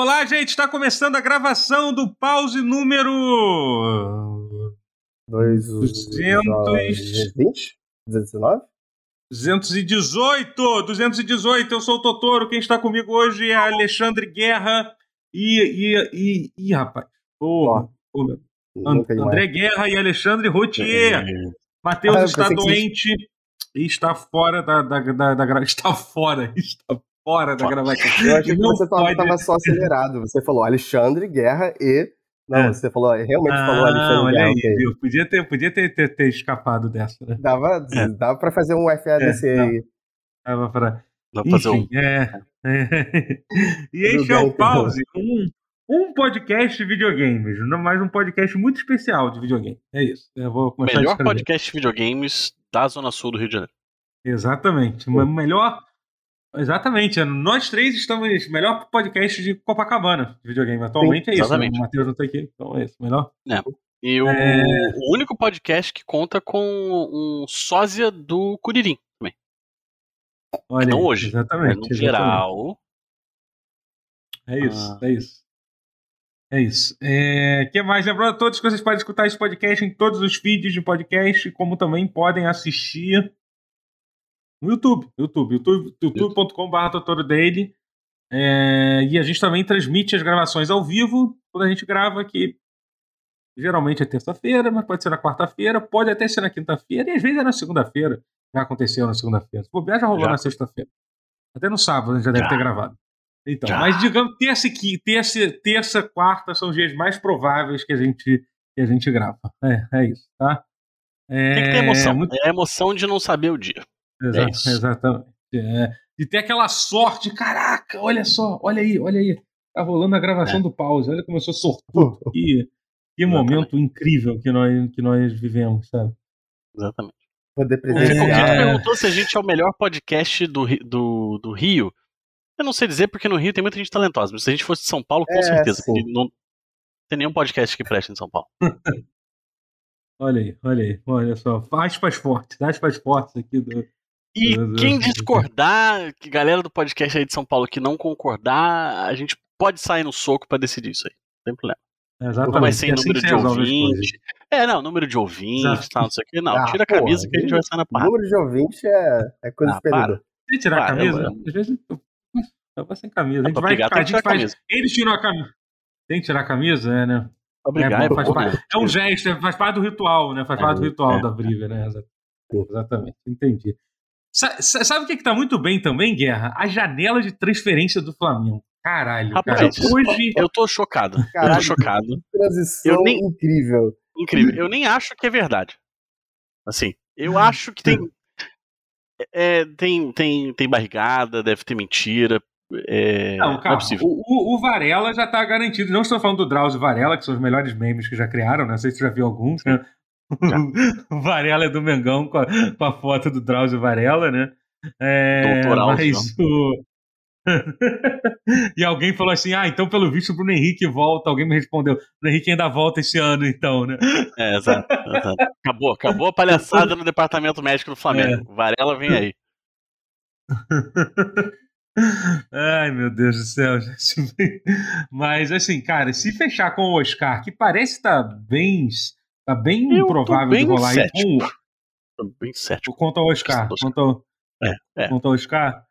Olá, gente, está começando a gravação do pause número. 220? 219? 218! 218, eu sou o Totoro. Quem está comigo hoje é Alexandre Guerra e. e, e, e rapaz. Porra. And, André Guerra e Alexandre Rotier. Matheus ah, está doente que... e está fora da, da, da, da, Está fora. Está fora da gravação. Eu achei que você estava só acelerado. Você falou Alexandre, Guerra e. Não, é. você falou, realmente ah, falou Alexandre olha Guerra. Aí, okay. Podia, ter, podia ter, ter, ter escapado dessa, né? Dava, é. dava pra fazer um FADC é, aí. Dava pra. Dá pra fazer um. É. E este é o Pause, um, um podcast de videogames, mais um podcast muito especial de videogame. É isso. Eu vou melhor podcast de videogames da Zona Sul do Rio de Janeiro. Exatamente. O melhor Exatamente. Nós três estamos. Melhor podcast de Copacabana de videogame. Atualmente Sim, é isso. Exatamente. O Matheus não tá aqui. Então é isso. Melhor. É. E o, é... o, único podcast que conta com um sósia do Curirim também. Olha, não hoje. Exatamente. no exatamente. geral. É isso, ah. é isso. É isso. É, que mais? Lembrando a todos que vocês podem escutar esse podcast em todos os feeds de podcast, como também podem assistir no YouTube, YouTube, YouTube youtube.com.br Daily. É, e a gente também transmite as gravações ao vivo, quando a gente grava aqui. Geralmente é terça-feira, mas pode ser na quarta-feira, pode até ser na quinta-feira, e às vezes é na segunda-feira. Já aconteceu na segunda-feira. Se bobear, já rolou já. na sexta-feira. Até no sábado a gente já deve já. ter gravado. Então, já. mas digamos, terça, terça, terça, quarta são os dias mais prováveis que a gente, que a gente grava. É, é isso, tá? É, Tem que ter emoção. Muito... É a emoção de não saber o dia. Exa é exatamente. É. De ter aquela sorte, caraca, olha só, olha aí, olha aí. Tá rolando a gravação é. do pause, olha como eu sou sortudo. que, que momento incrível que nós, que nós vivemos, sabe? Exatamente. Poder presenciar. Alguém perguntou se a gente é o melhor podcast do, do, do Rio. Eu não sei dizer porque no Rio tem muita gente talentosa, mas se a gente fosse de São Paulo, com é, certeza. Não tem nenhum podcast que preste em São Paulo. olha aí, olha aí, olha só. Aspas fortes, aspas fortes aqui do, e quem discordar, que galera do podcast aí de São Paulo que não concordar, a gente pode sair no soco para decidir isso aí. Não tem problema. Exatamente. Mas sem assim número de ouvinte. É, não, número de ouvintes, tal, não sei o que. Não, ah, tira a camisa porra, que a gente vai sair na parte. Número de ouvinte é, é coisa ah, esperada. Tem tirar a camisa? Eu, Às vezes eu vou sem camisa. A gente vai, a gente faz. Eles tiram a camisa. Tem que tirar a camisa, é, né? Obrigado. É, faz parte, é um gesto, é, faz parte do ritual, né? Faz parte do ritual da briga, né? Exatamente, entendi. Sabe o que, está muito bem também, Guerra? A janela de transferência do Flamengo. Caralho, Rapaz, cara. Hoje. Eu tô chocado. Caralho, eu tô chocado. Transição eu nem... incrível. Incrível. Eu nem acho que é verdade. Assim, eu acho que tem. É, tem, tem, tem barrigada, deve ter mentira. É, não, calma. Não é o, o, Varela já tá garantido. Não estou falando do Drauzio Varela, que são os melhores memes que já criaram, né? Não sei se você já viu alguns, né? O Varela é do Mengão com a, com a foto do Drauzio Varela, né? É, mas o... e alguém falou assim: ah, então pelo visto o Bruno Henrique volta. Alguém me respondeu: Bruno Henrique ainda volta esse ano, então, né? É, exato. exato. Acabou, acabou a palhaçada no departamento médico do Flamengo. É. Varela vem aí. Ai, meu Deus do céu, gente. Mas, assim, cara, se fechar com o Oscar, que parece estar tá bem Tá bem eu improvável bem de rolar cético. aí. Com... bem cético. Quanto ao Oscar. Quanto ao, é, é. quanto ao Oscar.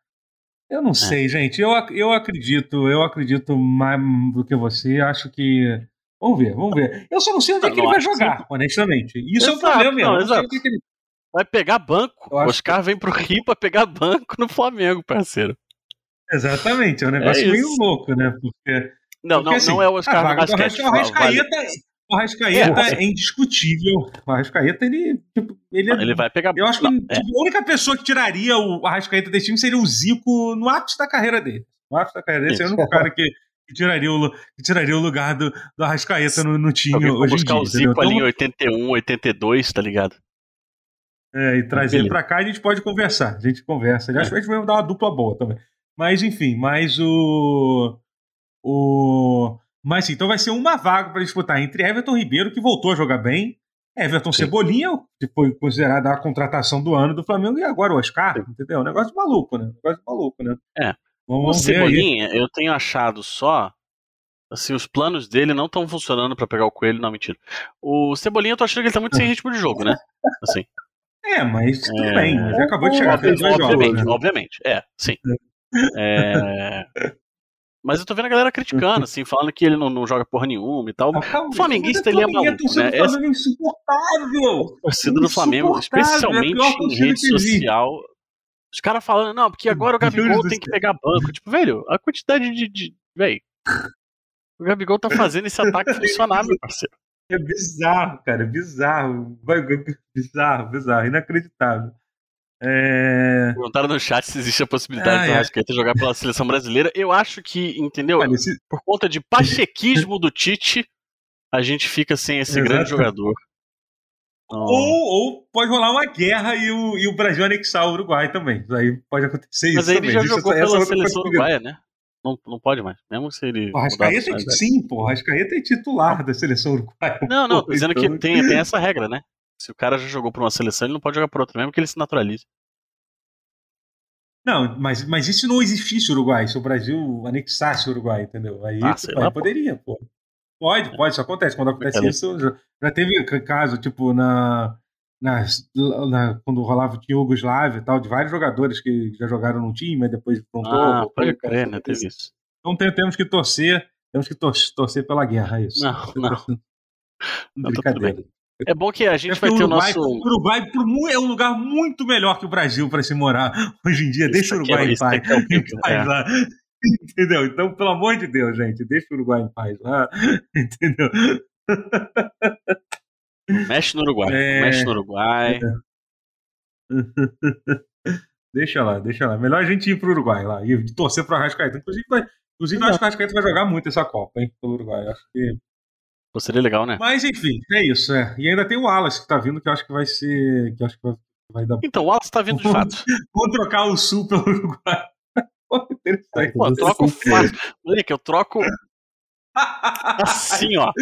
Eu não é. sei, gente. Eu, eu acredito, eu acredito mais do que você. Acho que. Vamos ver, vamos ver. Eu só não sei onde é que ele vai jogar, honestamente. Isso exato, é o problema mesmo. Não, exato. Ele... Vai pegar banco. O Oscar que... vem pro Rio pra pegar banco no Flamengo, parceiro. Exatamente, é um negócio é meio louco, né? Porque. Não, porque, não, assim, não é o Oscar a vaga do Arrascaeta, vale. O Arrascaeta é, é indiscutível. O Arrascaeta, ele. Tipo, ele, ele vai pegar. Eu acho que é. tipo, a única pessoa que tiraria o Arrascaeta desse time seria o Zico no ápice da carreira dele. No ápice da carreira dele, seria o único cara que, que, tiraria, o, que tiraria o lugar do, do Arrascaeta no, no time hoje buscar em dia. o Zico então, ali em 81, 82, tá ligado? É, e trazer ele pra cá a gente pode conversar. A gente conversa. Aliás, é. a gente vai dar uma dupla boa também. Mas, enfim, mas o. O. Mas sim, então vai ser uma vaga para disputar entre Everton Ribeiro, que voltou a jogar bem, Everton sim. Cebolinha, que foi considerada a contratação do ano do Flamengo, e agora o Oscar, sim. entendeu? Um negócio de maluco, né? Um negócio de maluco, né? É. Vamos, o Cebolinha, eu tenho achado só Assim, os planos dele não estão funcionando para pegar o coelho, não, mentira. O Cebolinha, eu tô achando que ele tá muito sem ritmo de jogo, né? Assim. É, mas tudo é... bem, mas acabou de chegar. Obviamente, obviamente, jogos, obviamente, é, sim. É... Mas eu tô vendo a galera criticando, assim, falando que ele não, não joga porra nenhuma e tal. o flamenguista, ele é maluco, né? Essa... É insuportável! Torcida do Flamengo, especialmente é em rede social, os caras falando, não, porque agora o Gabigol tem que pegar banco. Tipo, velho, a quantidade de. de velho. O Gabigol tá fazendo esse ataque funcionar, meu parceiro. É bizarro, cara, é bizarro. Bizarro, bizarro, inacreditável. É... Perguntaram no chat se existe a possibilidade ah, do é. Rascaeta jogar pela seleção brasileira. Eu acho que, entendeu? Olha, esse... Por conta de pachequismo do Tite, a gente fica sem esse Exato. grande jogador. Ou, ou pode rolar uma guerra e o, e o Brasil anexar o Uruguai também. Aí pode acontecer Mas isso. Mas aí ele já jogou essa, pela essa seleção uruguaia, né? Não, não pode mais. Mesmo se ele. Porra, Rascaeta é, sim, porra. Rascaeta é titular da seleção uruguaia. Não, não, tô dizendo então... que tem, tem essa regra, né? Se o cara já jogou por uma seleção, ele não pode jogar por outra, mesmo que ele se naturalize. Não, mas, mas se não existisse o Uruguai? Se o Brasil anexasse o Uruguai, entendeu? Aí, ah, tipo, aí poderia, pô. Pode, pode, isso acontece. Quando acontece isso, já, já teve caso, tipo, na, na, na, quando rolava o Yugoslávia e tal, de vários jogadores que já jogaram num time, e depois pronto. Ah, pode crer, né? Teve isso. Então tem, temos que torcer, temos que tor torcer pela guerra, é isso. Não, não. Brincadeira. É bom que a gente é vai ter o nosso. O Uruguai é um lugar muito melhor que o Brasil para se morar hoje em dia. Isso deixa o Uruguai é, em paz. É em paz é. lá. Entendeu? Então, pelo amor de Deus, gente, deixa o Uruguai em paz lá. Entendeu? Mexe no Uruguai. É... Mexe no Uruguai. deixa lá, deixa lá. Melhor a gente ir pro Uruguai lá e torcer pro Arrascaeta. Inclusive, vai, inclusive acho que o Arrascaeta vai jogar muito essa Copa, hein, pelo Uruguai. Acho que Pô, seria legal, né? Mas enfim, é isso. É. E ainda tem o Wallace que tá vindo, que eu acho que vai ser. Que acho que vai, vai dar. Então, o Wallace tá vindo de fato. Vou trocar o Sul pelo Uruguai. Pô, interessante. Pô, eu troco fácil. Moleque, eu troco. assim, ó.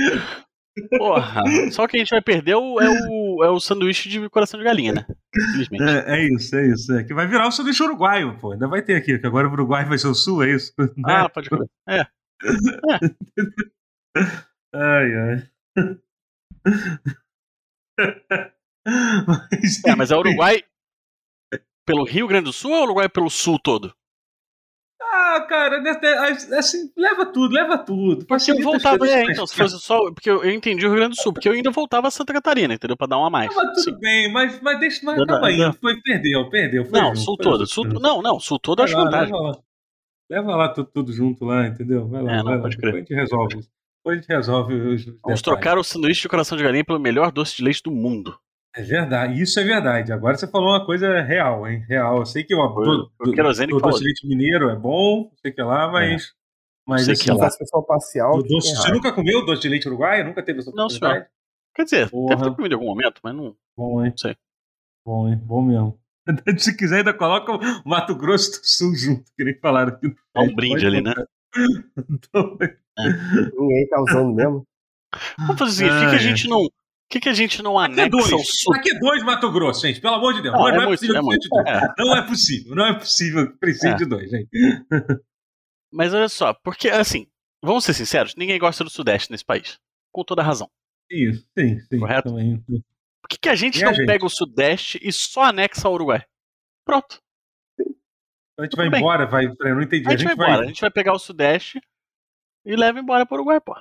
Porra. Só que a gente vai perder o, é, o, é o sanduíche de coração de galinha, né? Infelizmente. É, é isso, é isso. É que vai virar o sanduíche uruguaio, pô. Ainda vai ter aqui, que agora o Uruguai vai ser o sul, é isso? Ah, pode crer. É. é. Ai, ai. mas, é, mas é Uruguai pelo Rio Grande do Sul ou Uruguai pelo Sul todo? Ah, cara, assim, leva tudo, leva tudo. Porque eu voltava, é, então, se fosse só. Porque eu, eu, entendi o Rio Grande do Sul, porque eu ainda voltava a Santa Catarina, entendeu? Pra dar uma mais. Não, mas tudo Sim. bem, mas, mas deixa. Mas calma aí, foi, perdeu, perdeu. Foi não, junto, Sul todo. Sul, não, não, Sul todo eu acho vantagem. Leva lá, leva lá tudo, tudo, junto lá, entendeu? Vai lá, é, não, vai lá. Pode crer. a gente resolve isso. Depois a gente resolve os. Vamos detalhes. trocar o sanduíche de coração de galinha pelo melhor doce de leite do mundo. É verdade, isso é verdade. Agora você falou uma coisa real, hein? Real. Eu sei que o, do, do, do doce de leite mineiro é bom, sei que lá, mas. É. Mas sei assim, que lá. pessoal parcial. Doce, você nunca comeu doce de leite uruguaio? Nunca teve essa Não, senhor. Quer dizer, Porra. deve ter comido em algum momento, mas não. Bom, hein? Não sei. Bom, hein? Bom mesmo. Se quiser, ainda coloca o Mato Grosso do Sul junto, que nem falaram aqui. Dá um brinde ali, né? Então, é. Ninguém tá usando mesmo. Vamos fazer o seguinte, por que, a gente não. Por que, que a gente não anexa dois. o sul? Aqui é dois Mato Grosso, gente, pelo amor de Deus. Não, não é, é, possível é muito, é. Não é possível, não é possível que precise é. de dois, gente. Mas olha só, porque assim, vamos ser sinceros, ninguém gosta do Sudeste nesse país. Com toda razão. Isso, sim, sim. Correto? Também. Por que, que a gente e não a gente? pega o Sudeste e só anexa ao Uruguai? Pronto. A gente Tudo vai bem. embora, vai. Eu não entendi. A gente, a gente vai embora, a gente vai pegar o Sudeste e leva embora para o Uruguai, pô.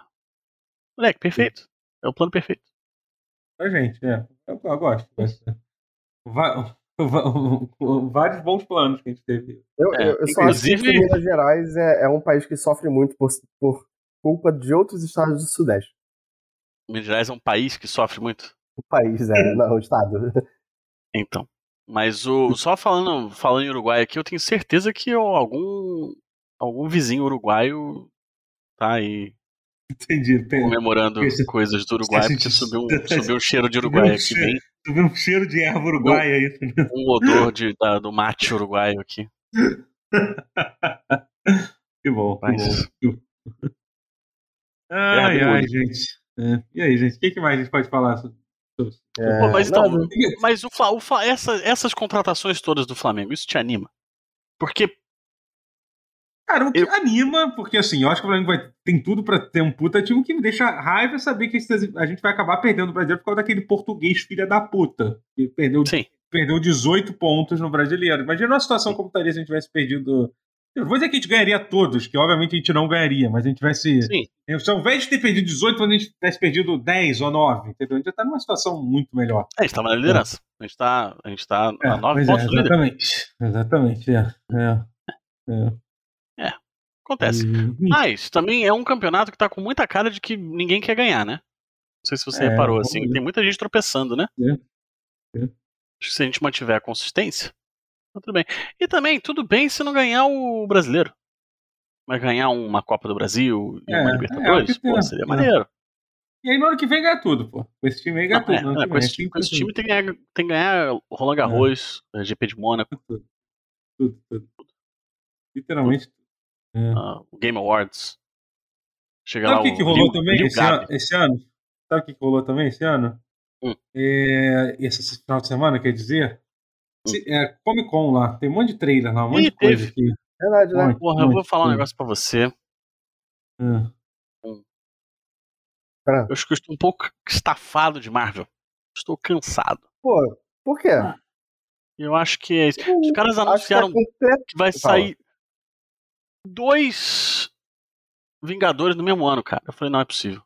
Moleque, perfeito. Sim. É o plano perfeito. Pra gente, é. Eu, eu gosto. vários bons planos que a gente teve. Eu, é, eu, eu só acho que Minas Gerais é, é, um país que sofre muito por, por culpa de outros estados do Sudeste. Minas Gerais é um país que sofre muito? O país, é, não, o estado. Então. Mas o só falando, falando em Uruguai aqui, eu tenho certeza que algum algum vizinho uruguaio tá aí Entendi. Comemorando Esse... coisas do Uruguai, porque subiu subiu um cheiro de Uruguai aqui cheiro, bem. Subiu um cheiro de erva uruguaia aí. Um odor de, da, do mate uruguaio aqui. que bom, Mas... que bom. Ai, ai, gente. É. E aí, gente, o que, que, mais a gente pode falar sobre é, Pô, mas então, mas o, o, essa, essas contratações todas do Flamengo, isso te anima? Porque Cara, o que eu... anima, porque assim, eu acho que o Flamengo vai, tem tudo para ter um puta time que me deixa raiva saber que a gente vai acabar perdendo o brasileiro por causa daquele português filha da puta. Que perdeu, Sim. perdeu 18 pontos no brasileiro. Imagina uma situação Sim. como estaria se a gente tivesse perdido. Eu vou dizer que a gente ganharia todos, que obviamente a gente não ganharia, mas a gente tivesse. Sim. Se ao invés de ter perdido 18, a gente tivesse perdido 10 ou 9, entendeu? A gente já tá numa situação muito melhor. É, a gente tá na liderança. A gente tá, a gente tá é, a 9 pontos é, Exatamente. Exatamente, é. é. É. Acontece. Uhum. Mas também é um campeonato que tá com muita cara de que ninguém quer ganhar, né? Não sei se você é, reparou, assim. Tem muita gente tropeçando, né? É. É. Acho que se a gente mantiver a consistência, tá tudo bem. E também, tudo bem se não ganhar o brasileiro. Mas ganhar uma Copa do Brasil e uma é, Libertadores, pô, seria maneiro. E aí no ano que vem ganha tudo, pô. Com esse time aí ganha não, tudo. É, com, esse, time, com esse time tem que ganhar, tem que ganhar Roland Garros, GP de Mônaco. Tudo, tudo, tudo. Literalmente tudo. Uh, o Game Awards. Chega Sabe o que, que rolou também esse, ano, esse, ano, Sabe o que, que rolou também esse ano? Hum. É, esse final de semana, quer dizer? Hum. É, Comic Con lá, tem um monte de trailer lá, um monte Ih, de coisa aqui. Verdade, né? Porra, eu vou falar um negócio pra você. Hum. Eu acho que eu estou um pouco estafado de Marvel. Estou cansado. Pô, por quê? Eu acho que é Os caras anunciaram que, é que vai sair dois Vingadores no mesmo ano, cara. Eu falei, não é possível.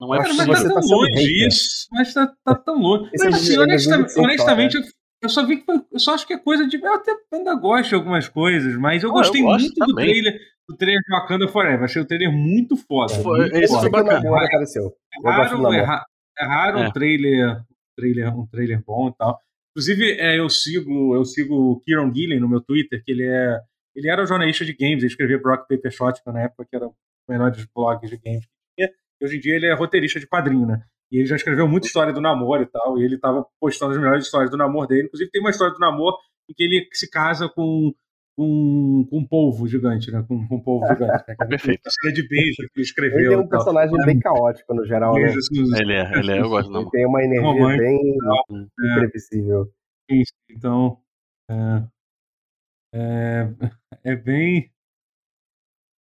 Não é cara, possível. Mas tá tão longe isso. Mas tá, tá tão longe. Mas, assim, honestamente, honestamente eu, eu, só vi que foi, eu só acho que é coisa de. Eu até ainda gosto de algumas coisas, mas eu gostei eu muito também. do trailer. Do trailer de Wakanda Forever. Achei o trailer muito foda. Foi, muito esse foda. foi bacana. É raro, é, ra é raro é. um trailer, um trailer, um trailer bom e tal. Inclusive, é, eu sigo eu sigo o Kieron Gillen no meu Twitter, que ele é ele era jornalista de games, ele escrevia Brock Paper Shotgun na época, que era um dos melhores blogs de games que tinha. E hoje em dia ele é roteirista de quadrinho, né? E ele já escreveu muita história do namoro e tal, e ele tava postando as melhores histórias do namoro dele. Inclusive tem uma história do namoro em que ele se casa com com, com um polvo gigante, né? Com, com um polvo gigante. Né? Perfeito. Uma cena de beijo que ele escreveu. Ele é um personagem bem caótico no geral, né? Ele é, ele é, eu gosto Ele tem uma energia bem é. imprevisível. Então, é, é, é bem.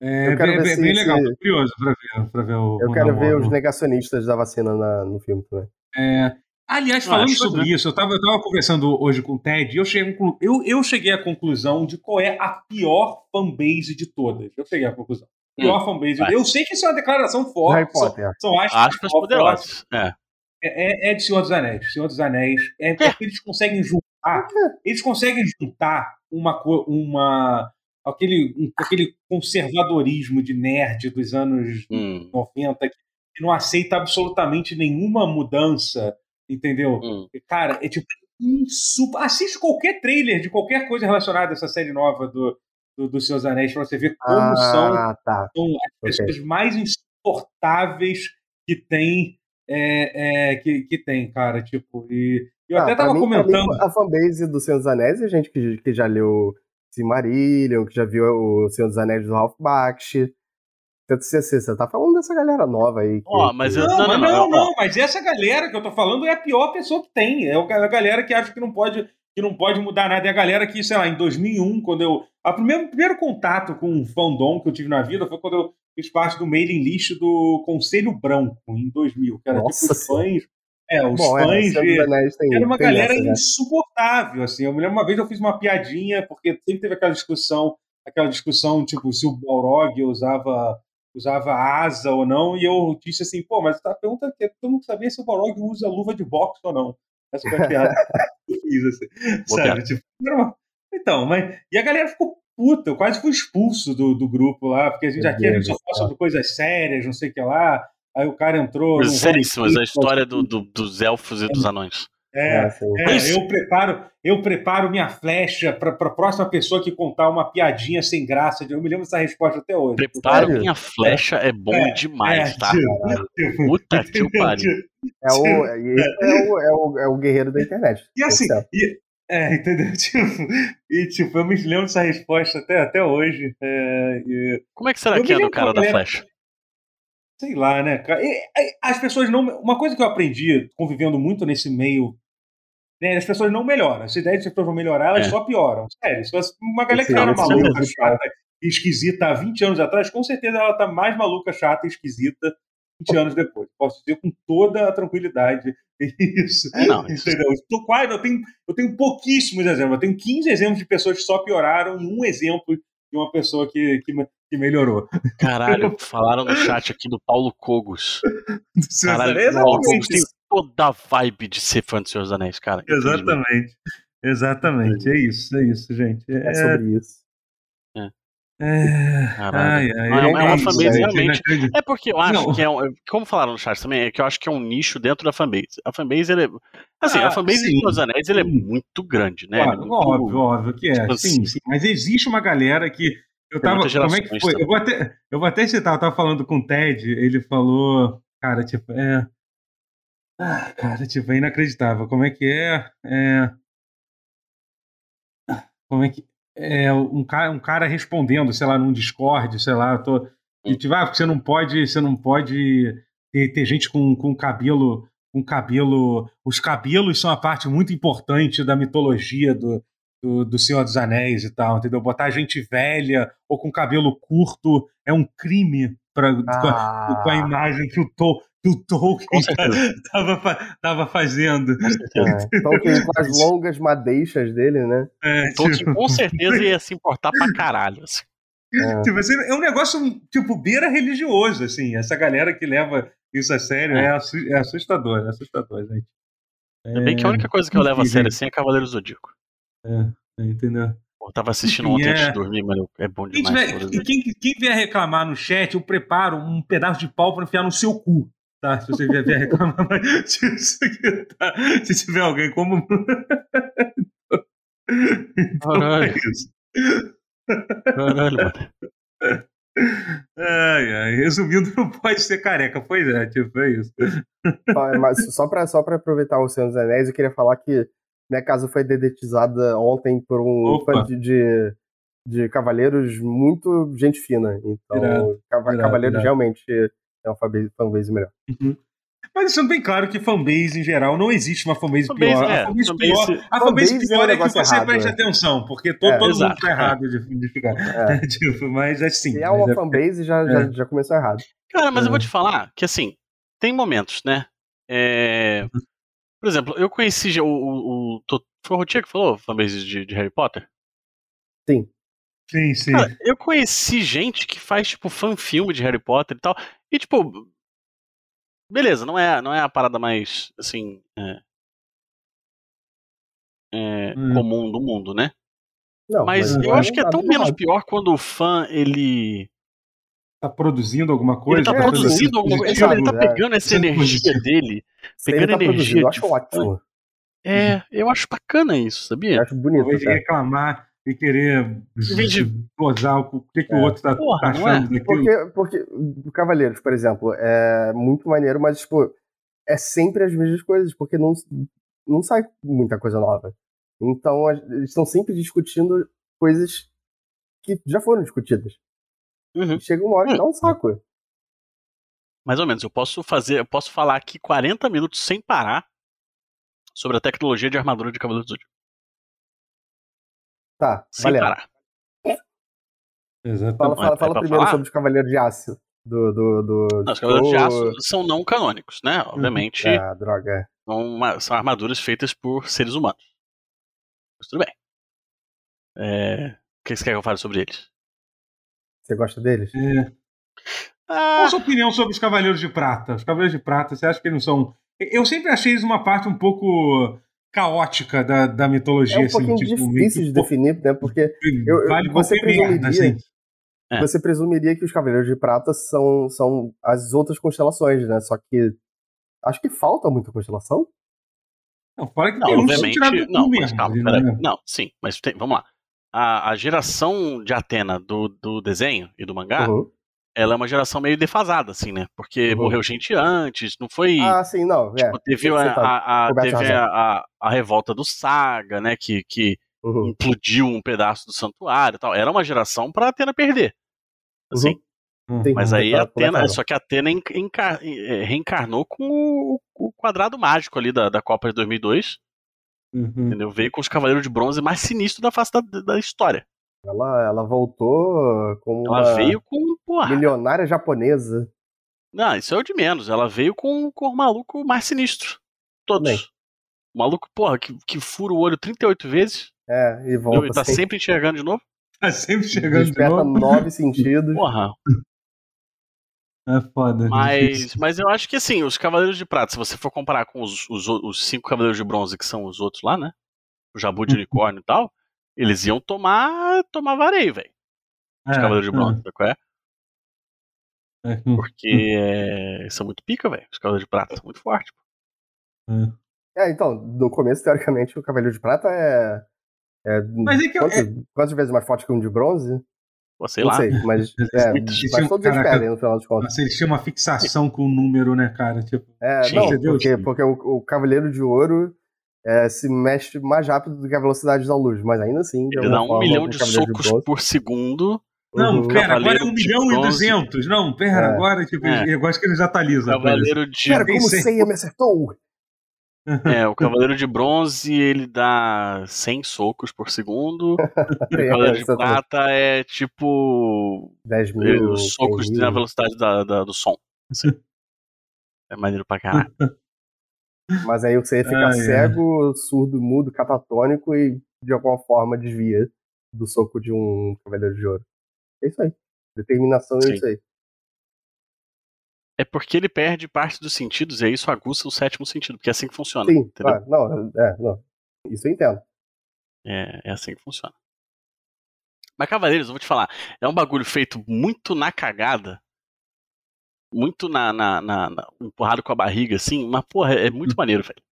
É, bem, bem, bem legal, tô curioso pra ver, pra ver o. Eu quero ver os negacionistas da vacina na, no filme também. É, aliás, falando sobre né? isso, eu tava, eu tava conversando hoje com o Ted e eu cheguei, eu, eu cheguei à conclusão de qual é a pior fanbase de todas. Eu cheguei à conclusão. Pior hum, fanbase. Eu sei que isso é uma declaração forte. Harry Potter. São, são aspas, aspas poderosas. É. É, é, de Senhor dos Anéis. Senhor dos Anéis. É, é. porque eles conseguem juntar. Eles conseguem juntar uma, uma aquele, aquele conservadorismo de nerd dos anos hum. 90 que não aceita absolutamente nenhuma mudança, entendeu? Hum. Cara, é tipo assiste qualquer trailer de qualquer coisa relacionada a essa série nova do, do, do Seus Anéis para você ver como ah, são, tá. são as pessoas okay. mais insuportáveis que tem é, é, que, que tem, cara, tipo, e eu ah, até tava mim, comentando. a fanbase do Senhor dos Anéis é gente que, que já leu Silmarillion, que já viu o Senhor dos Anéis do Ralph Bakshi. Você, você tá falando dessa galera nova aí. Ó, oh, mas eu, não, não, não, não, não, mas essa galera que eu tô falando é a pior pessoa que tem. É a galera que acha que não pode, que não pode mudar nada. É a galera que, sei lá, em 2001, quando eu. O primeiro, primeiro contato com um fandom que eu tive na vida foi quando eu fiz parte do mailing list do Conselho Branco, em 2000, que era Nossa tipo os fãs é, os Bom, fãs é, de... tem, Era uma galera essa, né? insuportável, assim. Eu me lembro uma vez eu fiz uma piadinha, porque sempre teve aquela discussão, aquela discussão, tipo, se o Balrog usava usava asa ou não, e eu disse assim, pô, mas a pergunta é que todo mundo sabia se o Balrog usa luva de boxe ou não. Essa foi a piada que eu fiz, assim. Sabe? Tipo, uma... Então, mas... E a galera ficou puta, eu quase fui expulso do, do grupo lá, porque a gente aqui a gente só fala sobre coisas sérias, não sei o que lá. Aí o cara entrou. Seríssimas, a história do, do, dos elfos e dos anões. É, é, é eu preparo, eu preparo minha flecha para a próxima pessoa que contar uma piadinha sem graça. Eu me lembro dessa resposta até hoje. Preparo minha flecha é, é bom é, demais, é, tá? Tipo, Puta que pariu. É o, é, o, é, o, é o guerreiro da internet. E assim, e, é, entendeu? Tipo, e tipo, eu me lembro dessa resposta até, até hoje. É, e... Como é que será que é do cara da flecha? Sei lá, né, cara? as pessoas não. Uma coisa que eu aprendi convivendo muito nesse meio. Né, as pessoas não melhoram. Essa ideia de que as pessoas vão melhorar, elas é. só pioram. Sério. Uma galera que era maluca, chata, e esquisita há 20 anos atrás, com certeza ela está mais maluca, chata e esquisita 20 anos depois. Posso dizer com toda a tranquilidade isso. É, não, isso. Entendeu? Eu, quase, eu, tenho, eu tenho pouquíssimos exemplos. Eu tenho 15 exemplos de pessoas que só pioraram e um exemplo de uma pessoa que, que, que melhorou. Caralho, falaram no chat aqui do Paulo Cogos. Caralho, Paulo Cogos tem toda a vibe de ser fã do Senhor dos Anéis, cara. Exatamente. Exatamente. É isso, é isso, gente. É, é sobre isso. É, ai, ai, não, é, uma, é uma fanbase realmente. É porque eu acho não. que é um, como falaram no chat também, é que eu acho que é um nicho dentro da fanbase. A fanbase, ele é, assim, ah, a fanbase sim. dos Anéis, ele é muito grande, né? Claro, é muito, óbvio, óbvio que é. Sim, sim, mas existe uma galera que eu tava, como é que foi? Eu vou, até, eu vou até citar, eu tava falando com o Ted, ele falou, cara, tipo, é ah, cara, tipo, é inacreditável. Como é que é? É como é que é, um, cara, um cara respondendo, sei lá, num Discord, sei lá, tô, e tipo, ah, você não pode, você não pode ter, ter gente com, com cabelo, com cabelo, os cabelos são a parte muito importante da mitologia do, do, do, Senhor dos Anéis e tal, entendeu? Botar gente velha ou com cabelo curto é um crime pra, ah. com, a, com, a, imagem que o, Tol, que o Tolkien estava tava fazendo. É, Tolkien com as longas madeixas dele, né? É, Tolkien tipo... com certeza ia se importar pra caralho. Assim. É. Tipo, assim, é um negócio, tipo, beira religioso, assim. Essa galera que leva isso a sério é, é, é assustador, é assustador, gente. É bem que a única coisa que eu levo a sério assim é Cavaleiro Zodíaco. É, é entendeu? Eu tava assistindo ontem é... antes de dormir, mas é bom demais. Quem, tiver, quem, quem vier reclamar no chat, eu preparo um pedaço de pau pra enfiar no seu cu. Tá? Se você vier, vier reclamar, mas se, tá, se tiver alguém como. então, Caralho. É isso. Caralho, mano. Ai, ai, resumindo, não pode ser careca, pois é, tipo, é isso. Mas só pra, só pra aproveitar o Senhor dos Anéis, eu queria falar que minha casa foi dedetizada ontem por um fã de, de, de, cavaleiros muito gente fina. Então, irado, cavaleiros irado. realmente é uma fanbase melhor. Uhum. Mas isso é bem claro que fanbase em geral não existe uma fanbase, fanbase pior. É, a fanbase, fanbase, pior, a fanbase, fanbase pior é, um é que você errado, preste é. atenção, porque todo, é, todo mundo tá errado de, de ficar. É. tipo, mas é sim. Se é uma é fanbase, já, já, é. já começou errado. Cara, mas eu vou te falar que assim, tem momentos, né? Uhum. Por exemplo, eu conheci o. o, o foi o Rotier que falou fanbase de, de Harry Potter? Sim. Sim, sim. Cara, eu conheci gente que faz, tipo, fan-filme de Harry Potter e tal. E, tipo, beleza, não é, não é a parada mais, assim, é, é, hum. comum do mundo, né? Não, mas, mas eu acho que é tão menos pior quando o fã, ele... Tá produzindo alguma coisa? Ele tá é, produzindo alguma coisa, ele tá pegando essa energia dele, pegando tá energia... Eu acho ótimo. É, eu acho bacana isso, sabia? Eu acho bonito. Talvez reclamar e querer gozar o que, que é. o outro tá, Porra, tá achando é? Porque, porque Cavaleiros, por exemplo, é muito maneiro, mas, tipo, é sempre as mesmas coisas, porque não, não sai muita coisa nova. Então, eles estão sempre discutindo coisas que já foram discutidas. Uhum. Chega uma hora que dá um saco. Mais ou menos. Eu posso fazer, eu posso falar aqui 40 minutos sem parar sobre a tecnologia de armadura de Cavaleiros do Zodíaco. Tá, Sem valeu. parar. Exatamente. Fala, fala, fala é primeiro falar? sobre os Cavaleiros de Aço. Do, do, do... Não, os Cavaleiros de Aço são não canônicos, né? Uhum. Obviamente. Ah, droga. São, uma, são armaduras feitas por seres humanos. Mas tudo bem. É... O que você quer que eu fale sobre eles? Você gosta deles? É. Ah... Qual a sua opinião sobre os Cavaleiros de Prata? Os Cavaleiros de Prata, você acha que eles não são. Eu sempre achei eles uma parte um pouco caótica da, da mitologia. É um assim, pouquinho tipo, difícil de definir, né? Porque eu, vale você presumiria, merda, assim. É. você presumiria que os Cavaleiros de Prata são, são as outras constelações, né? Só que acho que falta muita constelação. Não, fora que não, tem obviamente, um não, mesmo, calma, né? não, sim, mas tem, vamos lá. A, a geração de Atena do, do desenho e do mangá uhum ela é uma geração meio defasada, assim, né? Porque uhum. morreu gente antes, não foi. Ah, sim, não. Tipo, é. teve, a, a, a teve a, a, revolta do Saga, né? Que, que uhum. implodiu um pedaço do santuário e tal. Era uma geração pra Atena perder. Assim. Uhum. Mas aí a Atena. Só que a Atena é, reencarnou com o, o, quadrado mágico ali da, da Copa de 2002. Uhum. Entendeu? Veio com os Cavaleiros de Bronze mais sinistros da face da, da história. Ela, ela voltou como ela uma veio com porra. milionária japonesa. Não, isso é o de menos. Ela veio com, com o maluco mais sinistro. Todos. Bem. O maluco, porra, que, que fura o olho 38 vezes. É, e volta. Ele tá sem- sempre enxergando de novo. Tá sempre de Desperta novo. nove sentidos. Porra. É foda. Mas, difícil. mas eu acho que assim, os Cavaleiros de Prata, se você for comparar com os, os, os cinco Cavaleiros de Bronze, que são os outros lá, né? O Jabu de Uhum. Unicórnio e tal, eles iam tomar, tomar vareio, velho. Os É, Cavaleiros de Bronze, sabe qual é? é, é, Porque é, eles são muito pica, velho. Os Cavaleiros de Prata são muito fortes. pô. é. É, então, no começo, teoricamente, o Cavaleiro de Prata é. é Mas é que eu- quantas, quantas vezes mais forte que um de bronze? Pô, sei não lá. sei, mas. É, mas todos eles Caraca. perdem no final das contas. Eles tinham uma fixação com o número, né, cara? Tipo, É, Sim, não, porque, porque o, o Cavaleiro de Ouro é, se mexe mais rápido do que a velocidade da luz, mas ainda assim. de Ele dá um forma, milhão o de socos Bronze- por segundo. não, Uhum. pera, agora é Cavaleiro 1 de milhão e bronze. 200. Não, pera, É. agora, tipo, É. eu gosto que eles atualizam. a coisa. Cavaleiro de. Cara, como Pensei- Seiya me acertou? É, o Cavaleiro de Bronze ele dá 100 socos por segundo. O É, Cavaleiro de. Prata é tipo 10 mil. os socos 100 mil. na velocidade da, da- do som. assim. É maneiro pra caralho. Mas aí você fica ai. cego, surdo, mudo, catatônico e de alguma forma desvia do soco de um Cavaleiro de Ouro. É isso aí. Determinação Sim. é isso aí. É porque ele perde parte dos sentidos e aí isso aguça o sétimo sentido, porque é assim que funciona. Sim, entendeu? claro. Não, é, não. Isso eu entendo. É, é assim que funciona. Mas Cavaleiros, eu vou te falar, é um bagulho feito muito na cagada, muito na, na, na- na- empurrado com a barriga, assim, mas porra, é muito maneiro, velho.